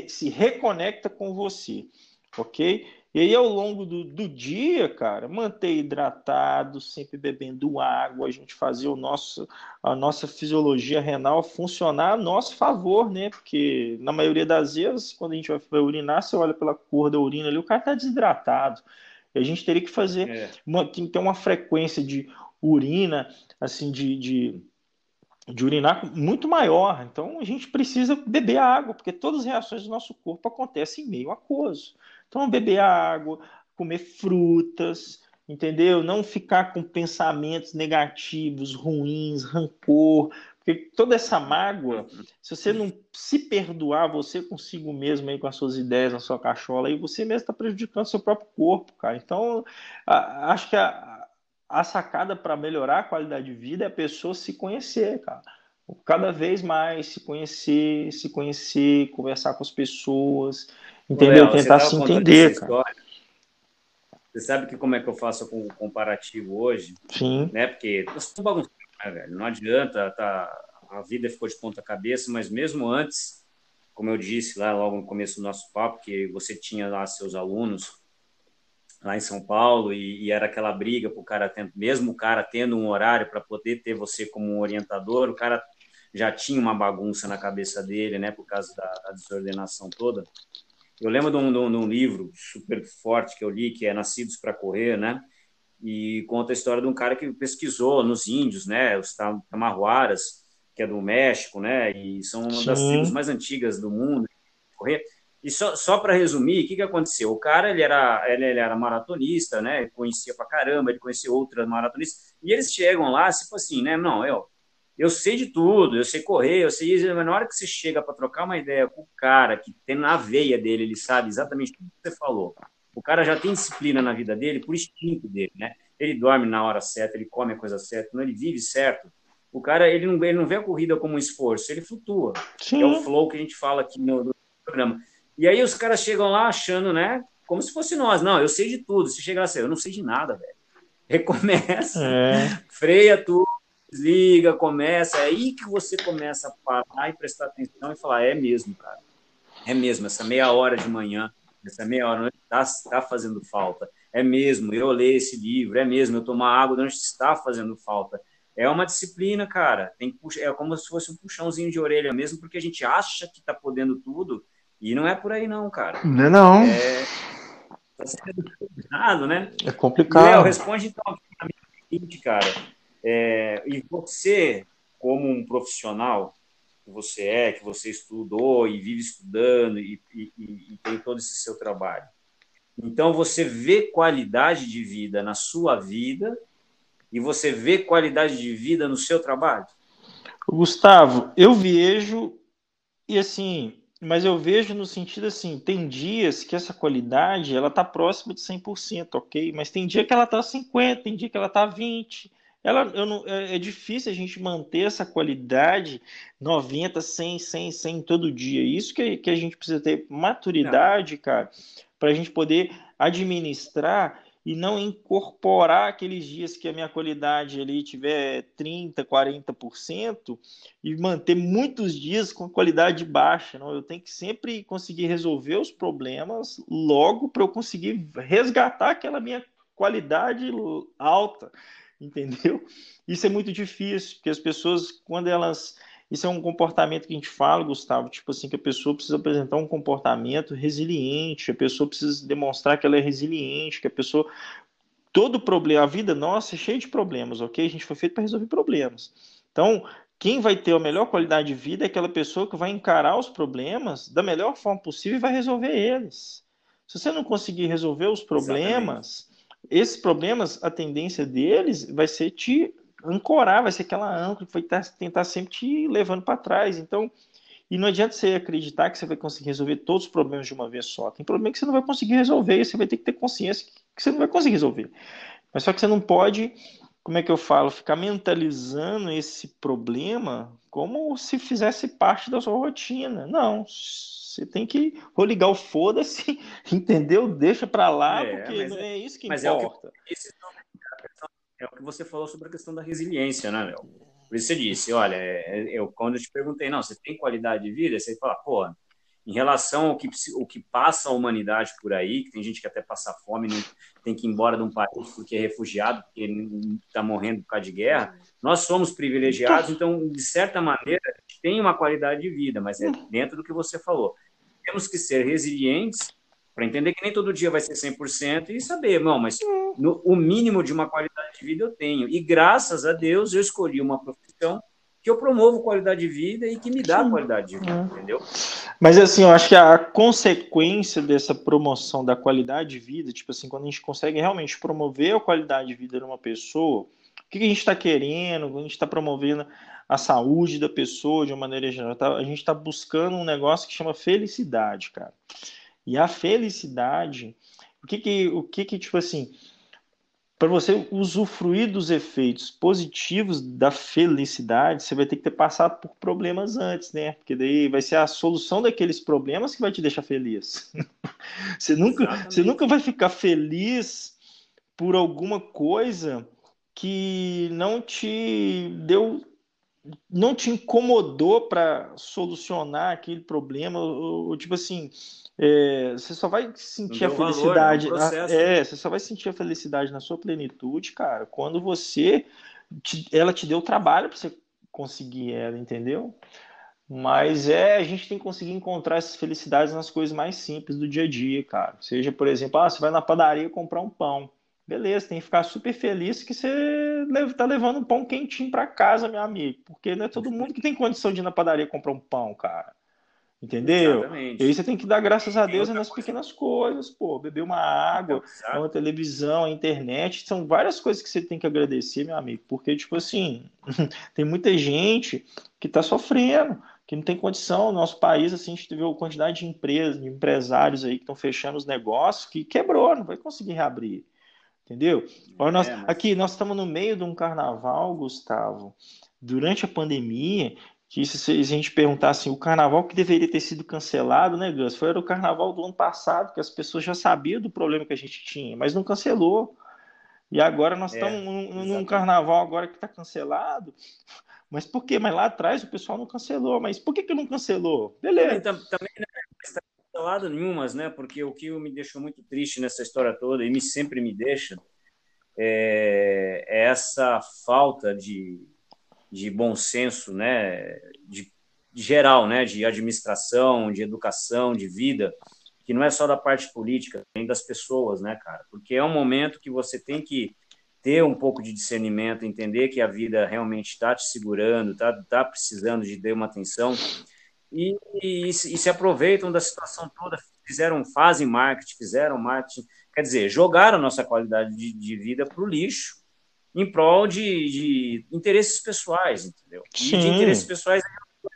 se reconecta com você, ok? E aí, ao longo do, do dia, cara, manter hidratado, sempre bebendo água, a gente fazer o nosso, a nossa fisiologia renal funcionar a nosso favor, né? Porque na maioria das vezes, quando a gente vai urinar, você olha pela cor da urina ali, o cara está desidratado. E a gente teria que fazer, é. uma, ter uma frequência de urina, assim, de, de de urinar muito maior. Então a gente precisa beber água, porque todas as reações do nosso corpo acontecem em meio aquoso. Então, beber água, comer frutas, entendeu? Não ficar com pensamentos negativos, ruins, rancor, porque toda essa mágoa, se você não se perdoar você consigo mesmo aí com as suas ideias na sua cachola, aí você mesmo está prejudicando seu próprio corpo, cara. Então, a, acho que a, a sacada para melhorar a qualidade de vida é a pessoa se conhecer, cara. cada vez mais se conhecer, se conhecer, conversar com as pessoas, entendeu? Léo, Tentar se entender, cara. Você sabe que como é que eu faço com o comparativo hoje? Sim. Né? Porque eu bagunçado, né, velho? Não adianta, tá, a vida ficou de ponta cabeça, mas mesmo antes, como eu disse lá logo no começo do nosso papo, que você tinha lá seus alunos lá em São Paulo e, e era aquela briga para o cara, tendo, mesmo o cara tendo um horário para poder ter você como um orientador, o cara já tinha uma bagunça na cabeça dele, né, por causa da, da desordenação toda. Eu lembro de um, de um, livro super forte que eu li, que é Nascidos para Correr, né? E conta a história de um cara que pesquisou nos índios, né? Os tamarruaras, que é do México, né? E são uma das tribos mais antigas do mundo. Correr. E só, só para resumir, o que, que aconteceu? O cara ele era, ele, ele, era maratonista, né? Conhecia pra caramba, ele conhecia outras maratonistas. E eles chegam lá, tipo assim, né? Não, eu, eu sei de tudo, eu sei correr, eu sei isso, mas na hora que você chega para trocar uma ideia com o cara que tem na veia dele, ele sabe exatamente tudo que você falou. O cara já tem disciplina na vida dele por instinto dele, né? Ele dorme na hora certa, ele come a coisa certa, não ele vive certo. O cara, ele não, ele não vê a corrida como um esforço, ele flutua. Sim. É o flow que a gente fala aqui no, no programa. E aí os caras chegam lá achando, né? Como se fosse nós. Não, eu sei de tudo. Se chegar assim, eu não sei de nada, velho. Recomeça, é. freia tudo, desliga, começa. É aí que você começa a parar e prestar atenção e falar: é mesmo, cara. É mesmo, essa meia hora de manhã, essa meia hora está tá fazendo falta. É mesmo, eu ler esse livro, é mesmo, eu tomar água durante está fazendo falta. É uma disciplina, cara. Tem que puxar, é como se fosse um puxãozinho de orelha mesmo, porque a gente acha que está podendo tudo e não é por aí não, cara. Não é não. É, tá sendo complicado, né? É complicado. Léo, responde então pra mim, cara. É, e você, como um profissional que você é, que você estudou e vive estudando e, e, e tem todo esse seu trabalho, então você vê qualidade de vida na sua vida e você vê qualidade de vida no seu trabalho? Gustavo, eu vejo e assim, mas eu vejo no sentido assim, tem dias que essa qualidade ela tá próxima de 100%, ok? Mas tem dia que ela tá 50, tem dia que ela tá 20, ela, não, é, é, difícil a gente manter essa qualidade 90, 100, 100, 100 todo dia. Isso que, que a gente precisa ter maturidade, não. cara, para a gente poder administrar e não incorporar aqueles dias que a minha qualidade ali tiver 30, 40% e manter muitos dias com qualidade baixa. Não, eu tenho que sempre conseguir resolver os problemas logo para eu conseguir resgatar aquela minha qualidade alta entendeu? Isso é muito difícil, porque as pessoas, quando elas. Isso é um comportamento que a gente fala, Gustavo, tipo assim, que a pessoa precisa apresentar um comportamento resiliente, a pessoa precisa demonstrar que ela é resiliente, que a pessoa. Todo problema, a vida nossa é cheia de problemas, ok? A gente foi feito para resolver problemas. Então, quem vai ter a melhor qualidade de vida é aquela pessoa que vai encarar os problemas da melhor forma possível e vai resolver eles. Se você não conseguir resolver os problemas, esses problemas, a tendência deles vai ser te ancorar, vai ser aquela âncora que vai tentar sempre te levando para trás. Então, e não adianta você acreditar que você vai conseguir resolver todos os problemas de uma vez só. Tem problema que você não vai conseguir resolver e você vai ter que ter consciência que você não vai conseguir resolver. Mas só que você não pode, como é que eu falo, ficar mentalizando esse problema como se fizesse parte da sua rotina. Não, você tem que ou ligar o foda-se, entendeu? Deixa para lá, é, porque não é, é, isso que importa. É o que, é o que você falou sobre a questão da resiliência, né, Léo? Por isso você disse, olha, é, eu, quando eu te perguntei, não, você tem qualidade de vida? Você fala, pô, em relação ao que, o que passa a humanidade por aí, que tem gente que até passa fome, não, tem que ir embora de um país porque é refugiado, porque está morrendo por causa de guerra, nós somos privilegiados, então, de certa maneira, a gente tem uma qualidade de vida, mas é dentro do que você falou. Temos que ser resilientes para entender que nem todo dia vai ser 100% e saber, não, mas no, o mínimo de uma qualidade de vida eu tenho. E graças a Deus eu escolhi uma profissão que eu promovo qualidade de vida e que me dá qualidade de vida, é. entendeu? Mas assim, eu acho que a consequência dessa promoção da qualidade de vida, tipo assim, quando a gente consegue realmente promover a qualidade de vida de uma pessoa, o que a gente está querendo, a gente está promovendo a saúde da pessoa de uma maneira geral, tá, a gente está buscando um negócio que chama felicidade, cara. E a felicidade, o que que, o que que tipo assim, para você usufruir dos efeitos positivos da felicidade, você vai ter que ter passado por problemas antes, né? Porque daí vai ser a solução daqueles problemas que vai te deixar feliz. você, nunca, você nunca vai ficar feliz por alguma coisa que não te deu não te incomodou para solucionar aquele problema, ou, ou tipo assim, é, você só vai sentir a felicidade. Valor, é, um é, você só vai sentir a felicidade na sua plenitude, cara, quando você te, ela te deu trabalho para você conseguir ela, entendeu? Mas é, a gente tem que conseguir encontrar essas felicidades nas coisas mais simples do dia a dia, cara. Seja, por exemplo, ah, você vai na padaria comprar um pão. Beleza, tem que ficar super feliz que você está levando um pão quentinho para casa, meu amigo. Porque não é todo mundo que tem condição de ir na padaria comprar um pão, cara. Entendeu? Exatamente. E aí você tem que dar graças a Deus nas pequenas coisas, pô. Beber uma água, Exato. uma televisão, a internet. São várias coisas que você tem que agradecer, meu amigo. Porque, tipo assim, tem muita gente que está sofrendo, que não tem condição. No nosso país, assim, a gente teve uma quantidade de empresas, de empresários aí que estão fechando os negócios, que quebrou, não vai conseguir reabrir. Entendeu? Olha, nós, é, mas... Aqui, nós estamos no meio de um carnaval, Gustavo. Durante a pandemia, que se a gente perguntasse assim, o carnaval que deveria ter sido cancelado, né, Gus? Foi o carnaval do ano passado, que as pessoas já sabiam do problema que a gente tinha, mas não cancelou. E agora nós é, estamos num, num, carnaval agora que está cancelado. Mas por quê? Mas lá atrás o pessoal não cancelou. Mas por que, que não cancelou? Beleza. Também, também não cancelado nenhumas, né? Porque o que me deixou muito triste nessa história toda, e me sempre me deixa, é, é essa falta de, de bom senso, né? De, de geral, né? De administração, de educação, de vida que não é só da parte política, nem das pessoas, né, cara? Porque é um momento que você tem que ter um pouco de discernimento, entender que a vida realmente está te segurando, está tá precisando de ter uma atenção e, e, e, se aproveitam da situação toda, fizeram, fazem marketing, fizeram marketing, quer dizer, jogaram nossa qualidade de, de vida para o lixo em prol de, de, interesses pessoais, entendeu? E de interesses pessoais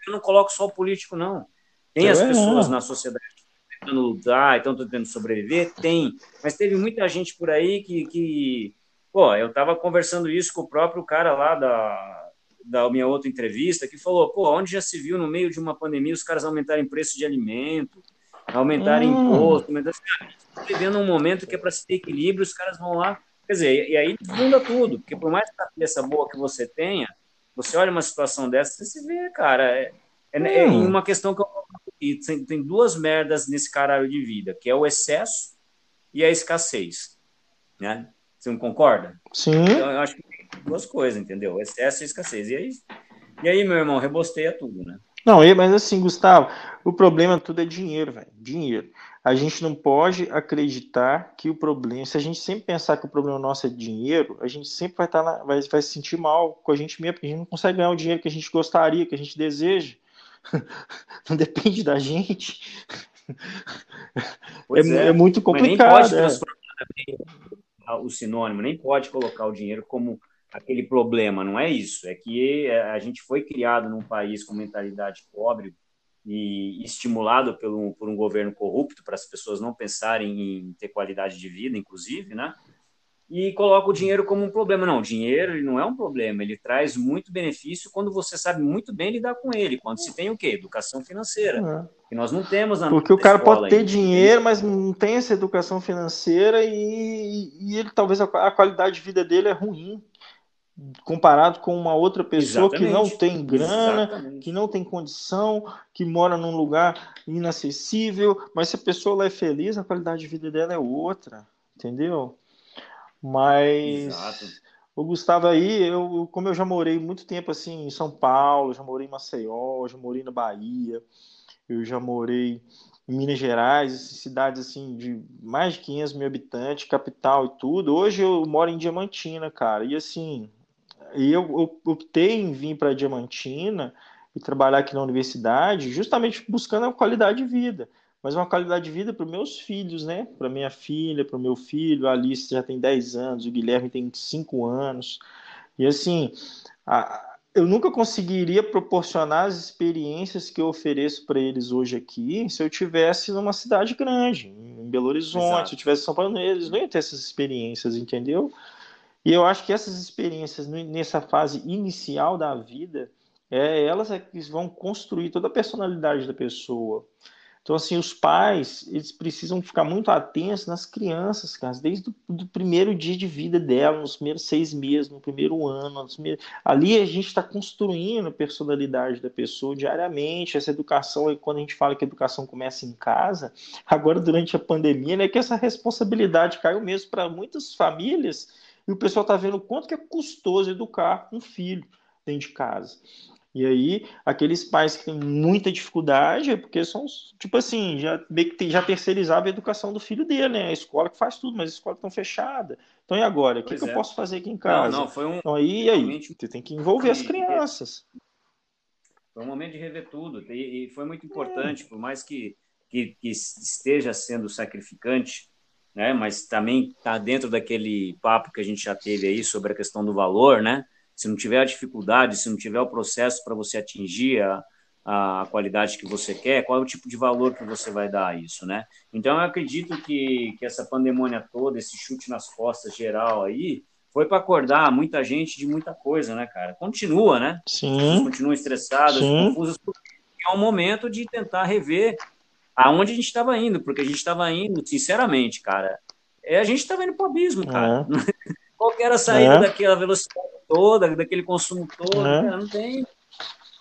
eu não coloco só o político, não. Tem as pessoas na sociedade tentando lutar, estão tentando sobreviver? Tem. Mas teve muita gente por aí que. que pô, eu estava conversando isso com o próprio cara lá da, da minha outra entrevista, que falou: pô, onde já se viu no meio de uma pandemia os caras aumentarem preço de alimento, aumentarem hum. imposto? Mas, assim, vivendo um momento que é para se ter equilíbrio, os caras vão lá. Quer dizer, e aí funda tudo, porque por mais cabeça boa que você tenha, você olha uma situação dessa, você se vê, cara. É, é, é hum. uma questão que eu e tem, tem duas merdas nesse caralho de vida, que é o excesso e a escassez, né? Você não concorda? Sim. Então, eu acho que duas coisas, entendeu? Excesso e escassez. E aí, e aí meu irmão, rebosteia tudo, né? Não, mas assim, Gustavo, o problema tudo é dinheiro, velho. Dinheiro. A gente não pode acreditar que o problema, se a gente sempre pensar que o problema nosso é dinheiro, a gente sempre vai estar tá vai, vai se sentir mal com a gente mesmo, porque a gente não consegue ganhar o dinheiro que a gente gostaria, que a gente deseja. não depende da gente. É, é, é, muito complicado. nem pode é. o sinônimo, nem pode colocar o dinheiro como aquele problema, não é isso. É que é, a gente foi criado num país com mentalidade pobre e estimulado por um, por um governo corrupto para as pessoas não pensarem em ter qualidade de vida, inclusive, né? e coloca o dinheiro como um problema. Não, o dinheiro não é um problema, ele traz muito benefício quando você sabe muito bem lidar com ele, quando se tem o quê? Educação financeira. É. Que nós não temos na Porque o cara pode ter ainda. dinheiro, mas não tem essa educação financeira e, e ele talvez a, a, qualidade de vida dele é ruim comparado com uma outra pessoa Exatamente. que não tem grana, Exatamente. que não tem condição, que mora num lugar inacessível, mas se a pessoa lá é feliz, a qualidade de vida dela é outra, entendeu? Mas Exato. o Gustavo aí, eu, como eu já morei muito tempo assim em São Paulo, já morei em Maceió, já morei na Bahia, eu já morei em Minas Gerais, cidades assim de mais de 500 mil habitantes, capital e tudo. Hoje eu moro em Diamantina, cara. E assim, eu optei em vir para Diamantina e trabalhar aqui na universidade, justamente buscando a qualidade de vida mas uma qualidade de vida para os meus filhos, né? Para minha filha, para o meu filho, a Alice já tem 10 anos, o Guilherme tem 5 anos. E assim, a, eu nunca conseguiria proporcionar as experiências que eu ofereço para eles hoje aqui se eu tivesse numa cidade grande, em Belo Horizonte, Exato. se eu tivesse em São Paulo, eles não iam ter essas experiências, entendeu? E eu acho que essas experiências nessa fase inicial da vida, é elas é que vão construir toda a personalidade da pessoa. Então, assim, os pais, eles precisam ficar muito atentos nas crianças, cara, desde o primeiro dia de vida dela, nos primeiros seis meses, no primeiro ano. Primeiros... Ali a gente está construindo a personalidade da pessoa diariamente. Essa educação, quando a gente fala que a educação começa em casa, agora durante a pandemia, né, que essa responsabilidade caiu mesmo para muitas famílias e o pessoal está vendo o quanto que é custoso educar um filho dentro de casa. E aí, aqueles pais que têm muita dificuldade é porque são, tipo assim, já, já terceirizava a educação do filho dele, né? A escola que faz tudo, mas a escola estão fechada. Então, e agora? O que, que é. eu posso fazer aqui em casa? Não, não, foi um. Então, aí, aí, você tem que envolver as crianças. Foi um momento de rever tudo. E, foi muito importante, é. por mais que, que, que, esteja sendo sacrificante, né? Mas também está dentro daquele papo que a gente já teve aí sobre a questão do valor, né? se não tiver a dificuldade, se não tiver o processo para você atingir a, a qualidade que você quer, qual é o tipo de valor que você vai dar a isso, né? Então, eu acredito que, que essa pandemônia toda, esse chute nas costas geral aí, foi para acordar muita gente de muita coisa, né, cara? Continua, né? Sim. Continuam estressadas, confusas, porque é um momento de tentar rever aonde a gente estava indo, porque a gente estava indo, sinceramente, cara, é, a gente estava indo para o abismo, cara. É. Qual era a saída é. daquela velocidade toda, daquele consumo todo, né? cara, não tem.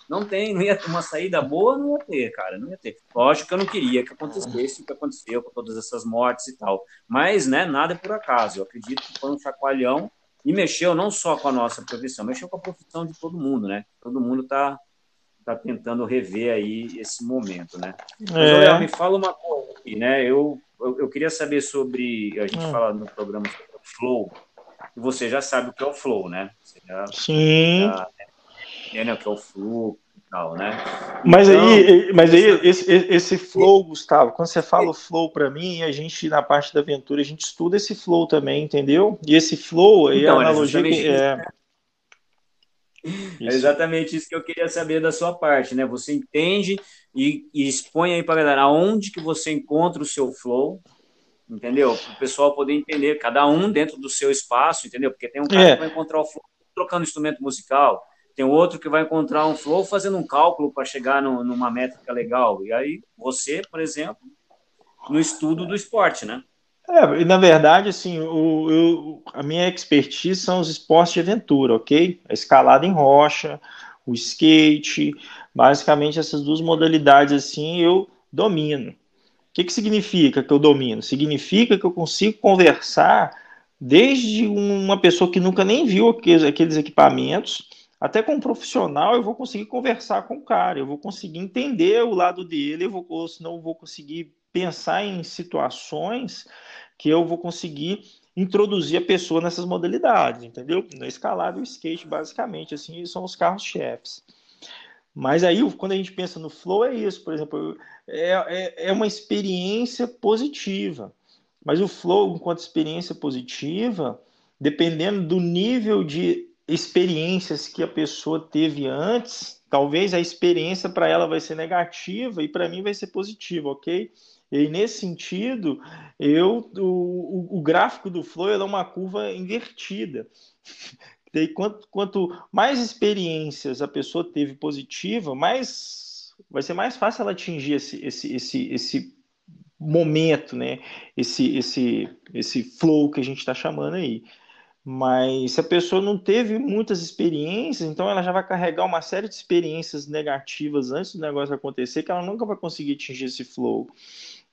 Não tem, não ia ter uma saída boa, não ia ter, cara, não ia ter. Lógico que eu não queria que acontecesse o que aconteceu com todas essas mortes e tal. Mas, né, nada é por acaso. Eu acredito que foi um chacoalhão e mexeu não só com a nossa profissão, mexeu com a profissão de todo mundo, né? Todo mundo tá, tá tentando rever aí esse momento, né? Mas, é. me fala uma coisa aqui, né? Eu, eu, eu queria saber sobre, a gente hum. fala no programa sobre o flow, e você já sabe o que é o flow, né? Já, Sim. Já, né, o que é o fluxo e tal, né? Mas então, aí, mas aí esse, esse flow, Gustavo, quando você fala o flow para mim, a gente, na parte da aventura, a gente estuda esse flow também, entendeu? E esse flow aí, então, a analogia que é... É exatamente isso que eu queria saber da sua parte, né? Você entende e, e expõe aí para galera aonde que você encontra o seu flow, entendeu? Para o pessoal poder entender, cada um dentro do seu espaço, entendeu? Porque tem um cara é. que vai encontrar o flow trocando instrumento musical, tem outro que vai encontrar um flow fazendo um cálculo para chegar no, numa métrica legal. E aí você, por exemplo, no estudo do esporte, né? É, na verdade, assim, o, eu, a minha expertise são os esportes de aventura, ok? A escalada em rocha, o skate, basicamente essas duas modalidades, assim, eu domino que, que significa que eu domino? Significa que eu consigo conversar desde uma pessoa que nunca nem viu aqueles, aqueles equipamentos, até com um profissional, eu vou conseguir conversar com o cara, eu vou conseguir entender o lado dele, eu vou, senão eu vou conseguir pensar em situações que eu vou conseguir introduzir a pessoa nessas modalidades, entendeu? Na escalada e o skate, basicamente, assim, são os carros-chefes. Mas aí, quando a gente pensa no flow, é isso, por exemplo, é, é, é uma experiência positiva. Mas o flow, enquanto experiência positiva, dependendo do nível de experiências que a pessoa teve antes, talvez a experiência para ela vai ser negativa e para mim vai ser positiva, ok? E nesse sentido, eu o, o, gráfico do flow é uma curva invertida. Daí, quanto, quanto mais experiências a pessoa teve positiva, mais vai ser mais fácil ela atingir esse, esse, esse, esse momento, né? Esse, esse, esse flow que a gente está chamando aí. Mas se a pessoa não teve muitas experiências, então ela já vai carregar uma série de experiências negativas antes do negócio acontecer, que ela nunca vai conseguir atingir esse flow.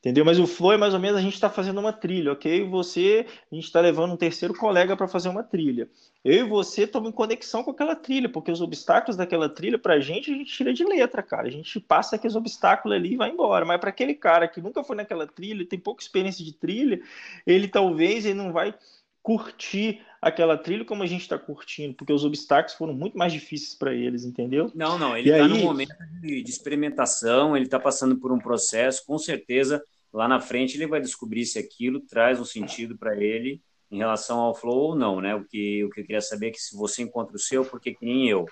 Entendeu? Mas o flow é mais ou menos a gente está fazendo uma trilha, ok? Você, a gente está levando um terceiro colega para fazer uma trilha. Eu e você estamos em conexão com aquela trilha, porque os obstáculos daquela trilha, para a gente, a gente tira de letra, cara. A gente passa aqueles obstáculos ali e vai embora. Mas para aquele cara que nunca foi naquela trilha, tem pouca experiência de trilha, ele talvez ele não vai curtir aquela trilha como a gente está curtindo, porque os obstáculos foram muito mais difíceis para eles, entendeu? Não, não, ele está aí... num momento de, de experimentação, ele está passando por um processo, com certeza lá na frente ele vai descobrir se aquilo traz um sentido para ele em relação ao flow ou não, né? O que, o que eu queria saber é que se você encontra o seu, porque que nem eu.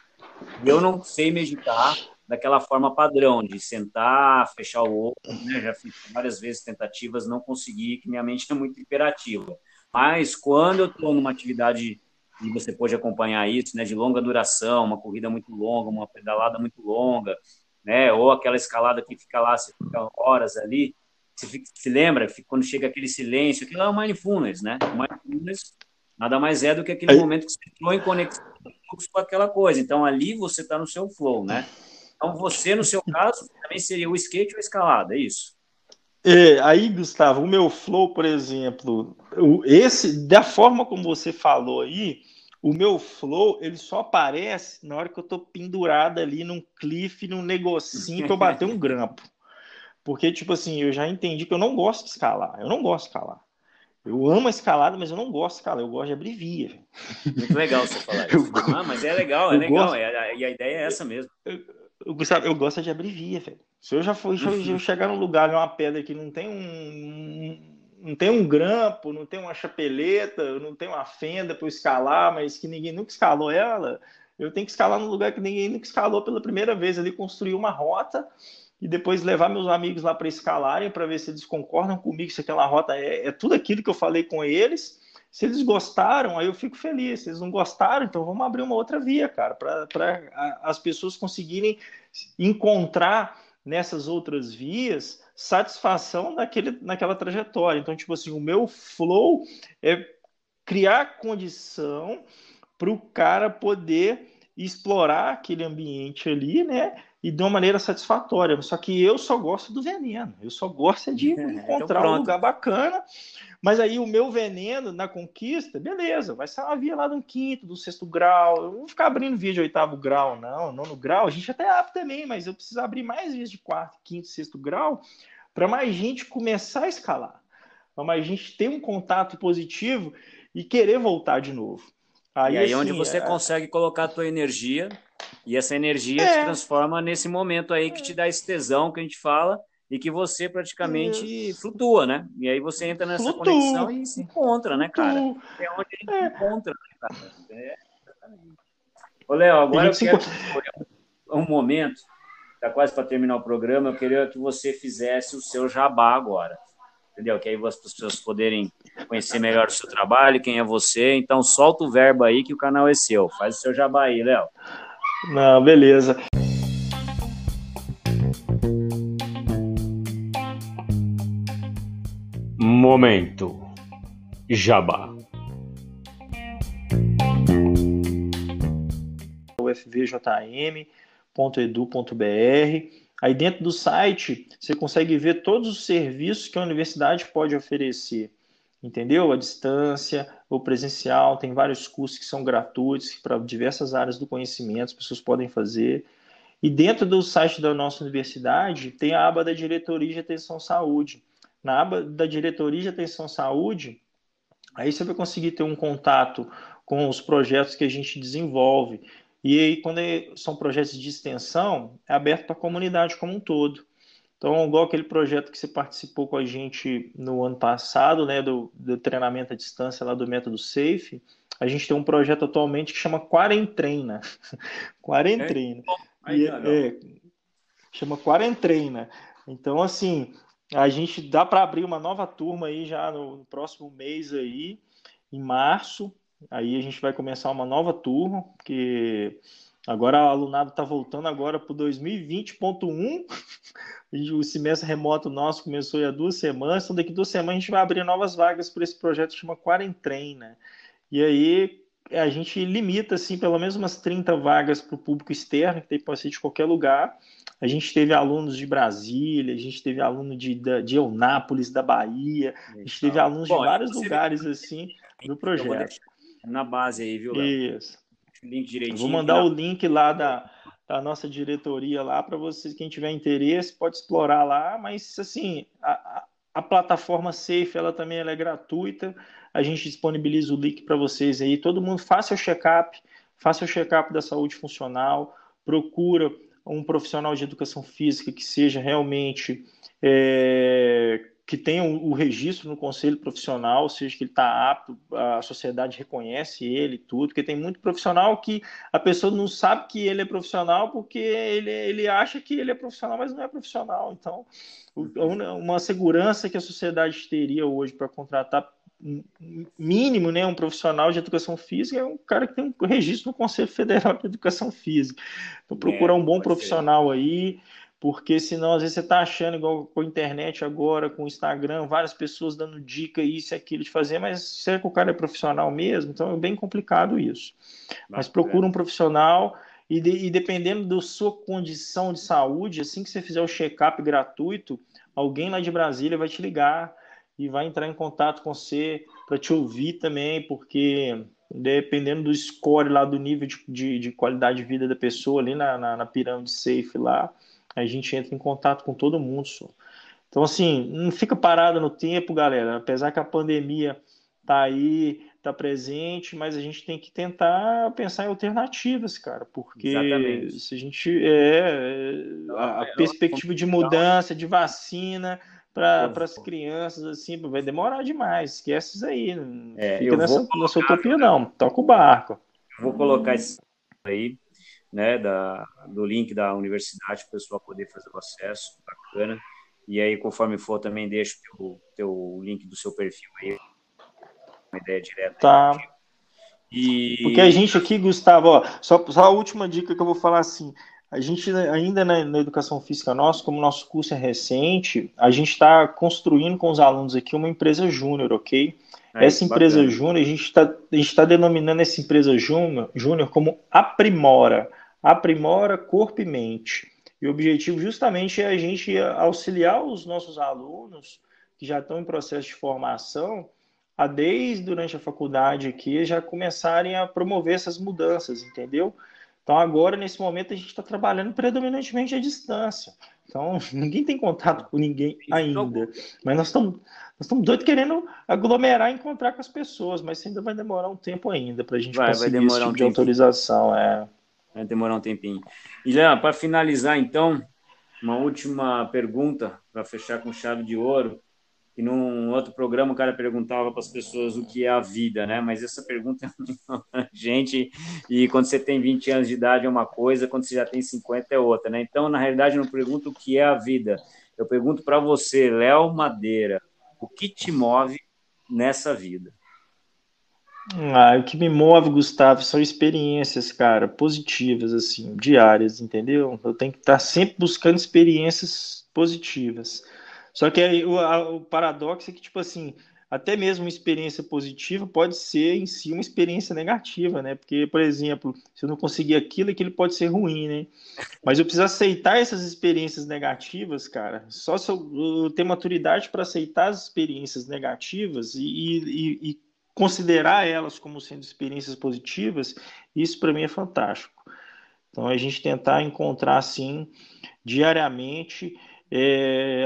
Eu não sei meditar daquela forma padrão, de sentar, fechar o olho, né? Já fiz várias vezes tentativas, não consegui, que minha mente é muito imperativa. Mas quando eu estou numa atividade e você pode acompanhar isso, né, de longa duração, uma corrida muito longa, uma pedalada muito longa, né, ou aquela escalada que fica lá, você fica horas ali, você fica, se lembra, quando chega aquele silêncio, aquilo é o mindfulness, né, o mindfulness nada mais é do que aquele Aí... momento que você entrou em conexão com aquela coisa, então ali você está no seu flow, né, então você, no seu caso, também seria o skate ou a escalada, é isso? É, aí, Gustavo, o meu flow, por exemplo, esse da forma como você falou aí, o meu flow ele só aparece na hora que eu tô pendurado ali num cliff, num negocinho que eu bater um grampo. Porque, tipo assim, eu já entendi que eu não gosto de escalar. Eu não gosto de escalar. Eu amo a escalada, mas eu não gosto de escalar. Eu gosto de abrir via. Muito legal você falar isso. Eu, ah, mas é legal, é legal. Gosto... É, e a ideia é essa mesmo. Eu, eu, Gustavo, eu gosto de abrir via, velho. Se eu já for, se eu chegar num lugar, uma pedra que não tem um, não tem um grampo, não tem uma chapeleta, não tem uma fenda para eu escalar, mas que ninguém nunca escalou ela, eu tenho que escalar num lugar que ninguém nunca escalou pela primeira vez ali, construir uma rota e depois levar meus amigos lá para escalarem para ver se eles concordam comigo se aquela rota é, é tudo aquilo que eu falei com eles. Se eles gostaram, aí eu fico feliz. Se eles não gostaram, então vamos abrir uma outra via, cara, para as pessoas conseguirem encontrar nessas outras vias satisfação naquele, naquela trajetória. Então, tipo assim, o meu flow é criar condição para o cara poder explorar aquele ambiente ali, né? E de uma maneira satisfatória. Só que eu só gosto do veneno. Eu só gosto de então encontrar então um lugar bacana mas aí o meu veneno na conquista, beleza, vai ser uma via lá do quinto, do sexto grau. Eu não vou ficar abrindo via de oitavo grau, não. Nono grau, a gente até abre também, mas eu preciso abrir mais vias de quarto, quinto, sexto grau para mais gente começar a escalar. Para mais gente ter um contato positivo e querer voltar de novo. Aí, e aí assim, onde você é... consegue colocar a tua energia e essa energia é... se transforma nesse momento aí que te dá esse tesão que a gente fala e que você praticamente flutua, né? E aí você entra nessa Flutua. conexão e se encontra, né, cara? É onde a gente é. encontra, né, cara? É, Ô, Léo, agora eu quero um momento, tá quase para terminar o programa, eu queria que você fizesse o seu jabá agora, entendeu? Que aí as pessoas poderem conhecer melhor o seu trabalho, quem é você. Então, solta o verbo aí que o canal é seu. Faz o seu jabá aí, Léo. Não, beleza. Momento Jabá. ufvjm.edu.br. Aí dentro do site você consegue ver todos os serviços que a universidade pode oferecer. Entendeu? A distância, o presencial, tem vários cursos que são gratuitos para diversas áreas do conhecimento, as pessoas podem fazer. E dentro do site da nossa universidade tem a aba da Diretoria de Atenção Saúde na aba da diretoria de atenção saúde, aí você vai conseguir ter um contato com os projetos que a gente desenvolve. E aí, quando é, são projetos de extensão, é aberto para a comunidade como um todo. Então, igual aquele projeto que você participou com a gente no ano passado, né, do, do treinamento à distância lá do método SAFE, a gente tem um projeto atualmente que chama Quarentreina. Quarentreina. É? E, é, chama Quarentreina. Então, assim, a gente dá para abrir uma nova turma aí já no, no, próximo mês aí, em março. Aí a gente vai começar uma nova turma, porque agora o alunado está voltando agora para o 2020.1. o semestre remoto nosso começou há duas semanas, então daqui duas semanas a gente vai abrir novas vagas para esse projeto que chama Quarentena. E aí a gente limita assim pelo menos umas 30 vagas para o público externo, que tem pode ser de qualquer lugar. A gente teve alunos de Brasília, a gente teve aluno de, de Eunápolis, da Bahia, a gente teve alunos Bom, de vários lugares assim do projeto. Na base aí, viu, Léo? Isso. Link direitinho. vou mandar o link lá da, da nossa diretoria lá para vocês, quem tiver interesse, pode explorar lá, mas assim, a, a plataforma Safe, ela também ela é gratuita, a gente disponibiliza o link para vocês aí, todo mundo faça o check-up, faça o check-up da saúde funcional, procura um profissional de educação física que seja realmente é, que tenha o, registro no conselho profissional, ou seja, que ele está apto, a sociedade reconhece ele tudo, porque tem muito profissional que a pessoa não sabe que ele é profissional porque ele, ele acha que ele é profissional, mas não é profissional. Então, uma segurança que a sociedade teria hoje para contratar mínimo, né, um profissional de educação física é um cara que tem um registro no Conselho Federal de Educação Física. Então, procurar é, um bom profissional ser. aí, porque senão às vezes você está achando, igual com a internet agora, com o Instagram, várias pessoas dando dica, isso e aquilo de fazer, mas será que o cara é profissional mesmo? Então é bem complicado isso. Mas procura um profissional e, de, e dependendo da sua condição de saúde, assim que você fizer o check-up gratuito, alguém lá de Brasília vai te ligar e vai entrar em contato com você para te ouvir também, porque dependendo do score lá, do nível de, de, de qualidade de vida da pessoa ali na, na, na pirâmide safe lá, a gente entra em contato com todo mundo. Só. Então, assim, não fica parado no tempo, galera. Apesar que a pandemia tá aí, tá presente, mas a gente tem que tentar pensar em alternativas, cara, porque Exatamente. se a gente é a, a perspectiva de mudança, de vacina para as crianças assim, vai demorar demais. Esquece isso aí, não é, fica nessa, nessa utopia não, toca o barco. Vou colocar isso aí né, da, do link da universidade para o pessoal poder fazer o acesso, bacana. E aí, conforme for, também deixo o teu, teu link do seu perfil aí, uma ideia direta. Tá. E... Porque a gente aqui, Gustavo, ó, só, só a última dica que eu vou falar assim, a gente ainda na, na educação física nossa, como nosso curso é recente, a gente está construindo com os alunos aqui uma empresa júnior, ok? É, essa empresa júnior, a gente está tá denominando essa empresa júnior como Aprimora aprimora corpo e mente. E o objetivo justamente é a gente auxiliar os nossos alunos que já estão em processo de formação a desde durante a faculdade aqui já começarem a promover essas mudanças, entendeu? Então agora nesse momento a gente está trabalhando predominantemente à distância. Então ninguém tem contato com ninguém ainda, mas nós estamos nós estamos doidos querendo aglomerar e encontrar com as pessoas, mas ainda vai demorar um tempo ainda para a gente vai, conseguir vai esse tipo um de autorização. É. Vai demorar um tempinho. E, para finalizar, então, uma última pergunta para fechar com chave de ouro. E num outro programa o cara perguntava para as pessoas o que é a vida, né? Mas essa pergunta é gente e quando você tem 20 anos de idade é uma coisa, quando você já tem 50 é outra, né? Então, na realidade, eu não pergunto o que é a vida. Eu pergunto para você, Léo Madeira, o que te move nessa vida? Ah, o que me move, Gustavo, são experiências, cara, positivas, assim, diárias, entendeu? Eu tenho que estar sempre buscando experiências positivas. Só que aí, o, a, o paradoxo é que, tipo assim, até mesmo uma experiência positiva pode ser em si uma experiência negativa, né? Porque, por exemplo, se eu não conseguir aquilo, aquilo pode ser ruim, né? Mas eu preciso aceitar essas experiências negativas, cara. Só se eu, eu ter maturidade para aceitar as experiências negativas e, e, e considerar elas como sendo experiências positivas, isso para mim é fantástico. Então, a gente tentar encontrar, assim, diariamente, é,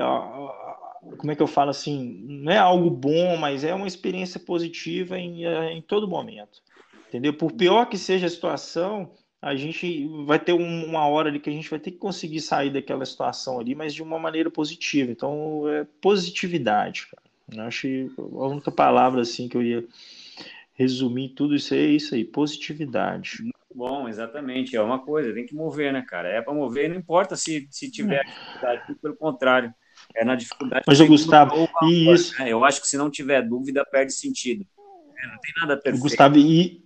como é que eu falo assim, não é algo bom, mas é uma experiência positiva em, em todo momento. Entendeu? Por pior que seja a situação, a gente vai ter uma hora ali que a gente vai ter que conseguir sair daquela situação ali, mas de uma maneira positiva. Então, é positividade, cara. Acho que a única palavra assim que eu ia resumir tudo isso aí é isso aí, positividade. Muito bom, exatamente. É uma coisa, tem que mover, né, cara? É para mover, não importa se, se tiver é. dificuldade, pelo contrário. É na dificuldade. Mas, Gustavo, isso. Né? Eu acho que se não tiver dúvida, perde sentido. É, não tem nada perfeito. Gustavo, e,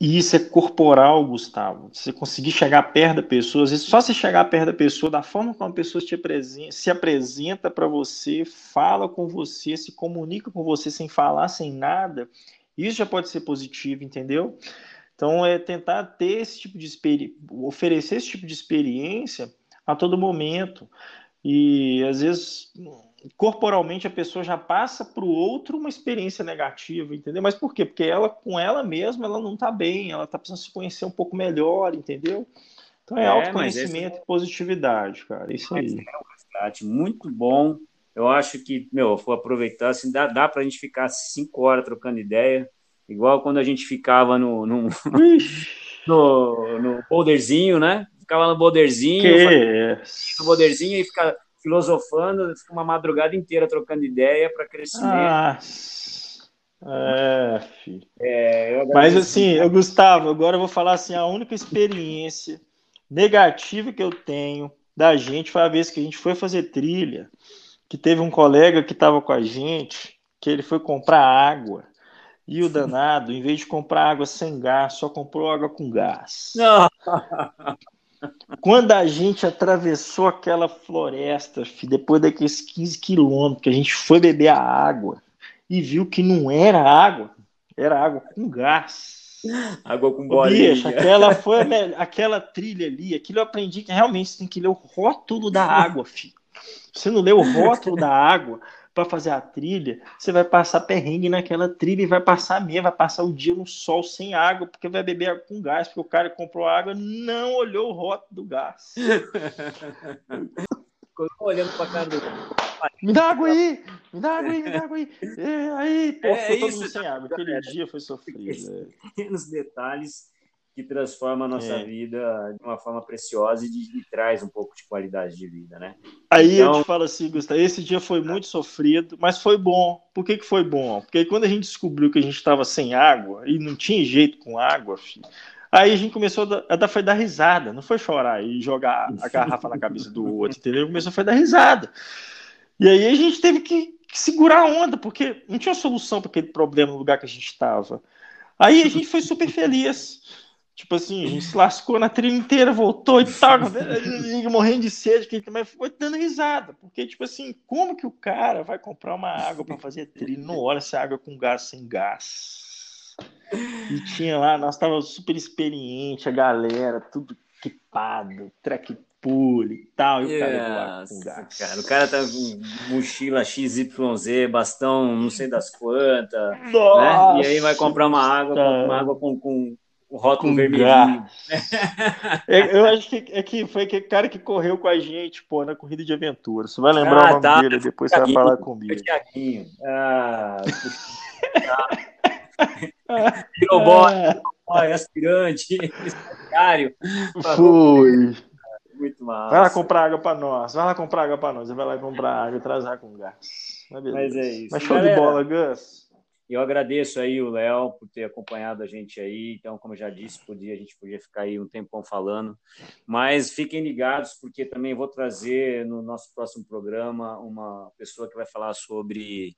e isso é corporal, Gustavo. Você conseguir chegar perto da pessoa, às vezes só você chegar perto da pessoa, da forma como a pessoa apresenta, se apresenta para você, fala com você, se comunica com você sem falar, sem nada, isso já pode ser positivo, entendeu? Então é tentar ter esse tipo de experiência, oferecer esse tipo de experiência a todo momento. E às vezes corporalmente a pessoa já passa para o outro uma experiência negativa, entendeu? Mas por quê? Porque ela, com ela mesma, ela não está bem, ela está precisando se conhecer um pouco melhor, entendeu? Então é, é autoconhecimento esse... e positividade, cara. Isso aí. É um muito bom. Eu acho que, meu, vou aproveitar, assim, dá, dá para a gente ficar cinco horas trocando ideia, igual quando a gente ficava no, no, no, no boulderzinho, né? Ficava no boulderzinho, que... no boulderzinho e ficava filosofando, fica uma madrugada inteira trocando ideia para crescimento. Ah, é, filho. É, Mas assim, eu, Gustavo, agora eu vou falar assim, a única experiência negativa que eu tenho da gente foi a vez que a gente foi fazer trilha, que teve um colega que estava com a gente, que ele foi comprar água. E o danado, em vez de comprar água sem gás, só comprou água com gás. Não. Quando a gente atravessou aquela floresta, depois daqueles 15 quilômetros, que a gente foi beber a água e viu que não era água, era água com gás. Água com bolinha. Bicho, aquela foi aquela trilha ali, aquilo eu aprendi que realmente você tem que ler o rótulo da água, filho. Você não lê o rótulo da água para fazer a trilha, você vai passar perrengue naquela trilha e vai passar mesmo, vai passar o dia no sol sem água, porque vai beber água com gás, porque o cara que comprou água não olhou o rótulo do gás. Ficou olhando pra cara do. Me dá água aí! Me dá água aí, me dá água aí! É, aí, pô, É ficou todo isso, mundo sem água. Aquele dia foi sofrido. é. pequenos detalhes que transformam a nossa É. vida de uma forma preciosa e, de- e traz um pouco de qualidade de vida, né? Aí eu Então- te falo assim, Gustavo, esse dia foi muito sofrido, mas foi bom. Por que, que foi bom? Porque quando a gente descobriu que a gente estava sem água e não tinha jeito com água, filho, aí a gente começou a dar, a dar- foi dar risada, não foi chorar e jogar a garrafa na cabeça do outro, entendeu? Começou foi dar risada. E aí a gente teve que, que segurar a onda, porque não tinha solução para aquele problema no lugar que a gente estava. Aí a gente foi super feliz. Tipo assim, a gente se lascou na trilha inteira, voltou e tal, morrendo de sede, que também foi dando risada. Porque, tipo assim, como que o cara vai comprar uma água para fazer trilha? Não olha se é água com gás sem gás. E tinha lá, nós tava super experiente, a galera, tudo equipado, track pool e tal, e o cara levou água com gás. cara, o cara tá com mochila XYZ, bastão não sei das quantas, né? E aí vai comprar uma água, cara. uma água com, com o rótulo Com vermelhinho. É, Eu acho que, é que foi aquele cara que correu com a gente, pô, na corrida de aventura. Você vai lembrar Ah, o nome tá. dele, depois você vai falar comigo. Thiaguinho. Ah, virou bola, Ah, aspirante, estagiário. Foi. Muito massa. Vai lá comprar água pra nós. Vai lá comprar água pra nós. Vai lá comprar água trazer com gás. Mas. Mas é isso. Mas show de Galera, bola, Gus. Eu agradeço aí o Léo por ter acompanhado a gente aí. Então, como eu já disse, podia, a gente podia ficar aí um tempão falando. Mas fiquem ligados, porque também vou trazer no nosso próximo programa uma pessoa que vai falar sobre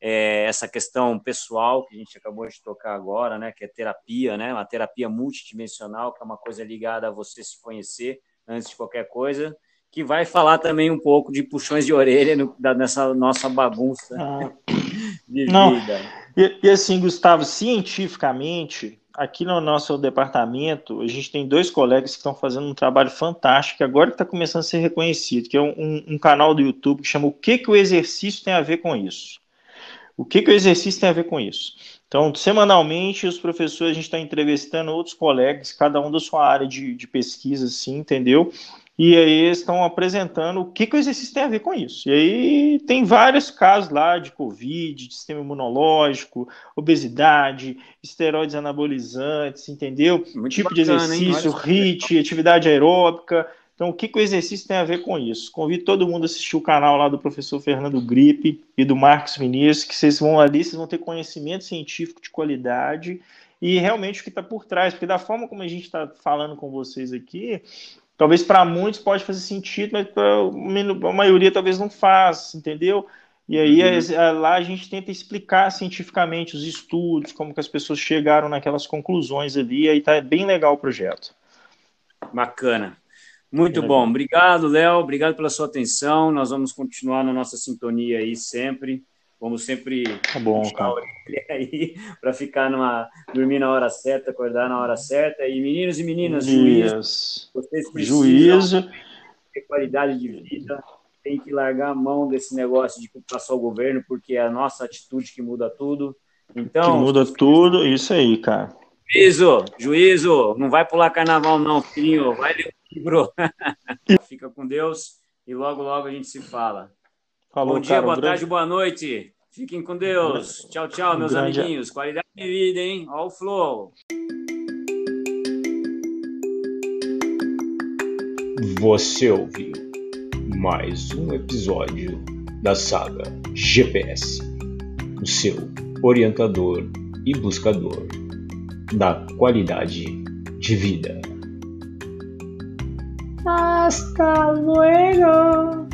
é, essa questão pessoal que a gente acabou de tocar agora, né? Que é terapia, né? Uma terapia multidimensional, que é uma coisa ligada a você se conhecer antes de qualquer coisa. Que vai falar também um pouco de puxões de orelha no- da- nessa nossa bagunça Ah, de Não. vida. E, e assim, Gustavo, cientificamente, aqui no nosso departamento, a gente tem dois colegas que estão fazendo um trabalho fantástico, que agora está começando a ser reconhecido, que é um, um canal do YouTube que chama O que, que o exercício tem a ver com isso? O que, que o exercício tem a ver com isso? Então, semanalmente, os professores, a gente está entrevistando outros colegas, cada um da sua área de, de pesquisa, assim, entendeu? E aí eles estão apresentando o que, que o exercício tem a ver com isso. E aí tem vários casos lá de Covid, de sistema imunológico, obesidade, esteroides anabolizantes, entendeu? Muito tipo de bacana, hein? exercício. HIIT, atividade aeróbica. Então, o que, que o exercício tem a ver com isso? Convido todo mundo a assistir o canal lá do professor Fernando Gripe e do Marcos Vinícius, que vocês vão ali, vocês vão ter conhecimento científico de qualidade e realmente o que está por trás, porque da forma como a gente está falando com vocês aqui, talvez para muitos pode fazer sentido, mas para a maioria talvez não faz, entendeu? E aí Uhum. a- lá a gente tenta explicar cientificamente os estudos, como que as pessoas chegaram naquelas conclusões ali, e aí tá bem legal o projeto. Bacana. Muito Bem bom. legal. Obrigado, Léo. Obrigado pela sua atenção. Nós vamos continuar na nossa sintonia aí sempre. Vamos sempre Tá bom, cara. orelha aí para ficar numa dormir na hora certa, acordar na hora certa. E meninos e meninas, juízo, Isso. vocês precisam Juízo. ter qualidade de vida. Tem que largar a mão desse negócio de culpar só o governo, porque é a nossa atitude que muda tudo. Que Então, muda tudo, isso aí, cara. Juízo, juízo, não vai pular carnaval não, filhinho, vai ler o livro. Fica com Deus e logo, logo a gente se fala. Falou, Bom dia, cara. um boa grande- tarde, boa noite. Fiquem com Deus. Tchau, tchau, um meus grande- amiguinhos. Qualidade de vida, hein? Ó o flow. Você ouviu mais um episódio da saga GPS, o seu orientador e buscador da qualidade de vida. Hasta luego!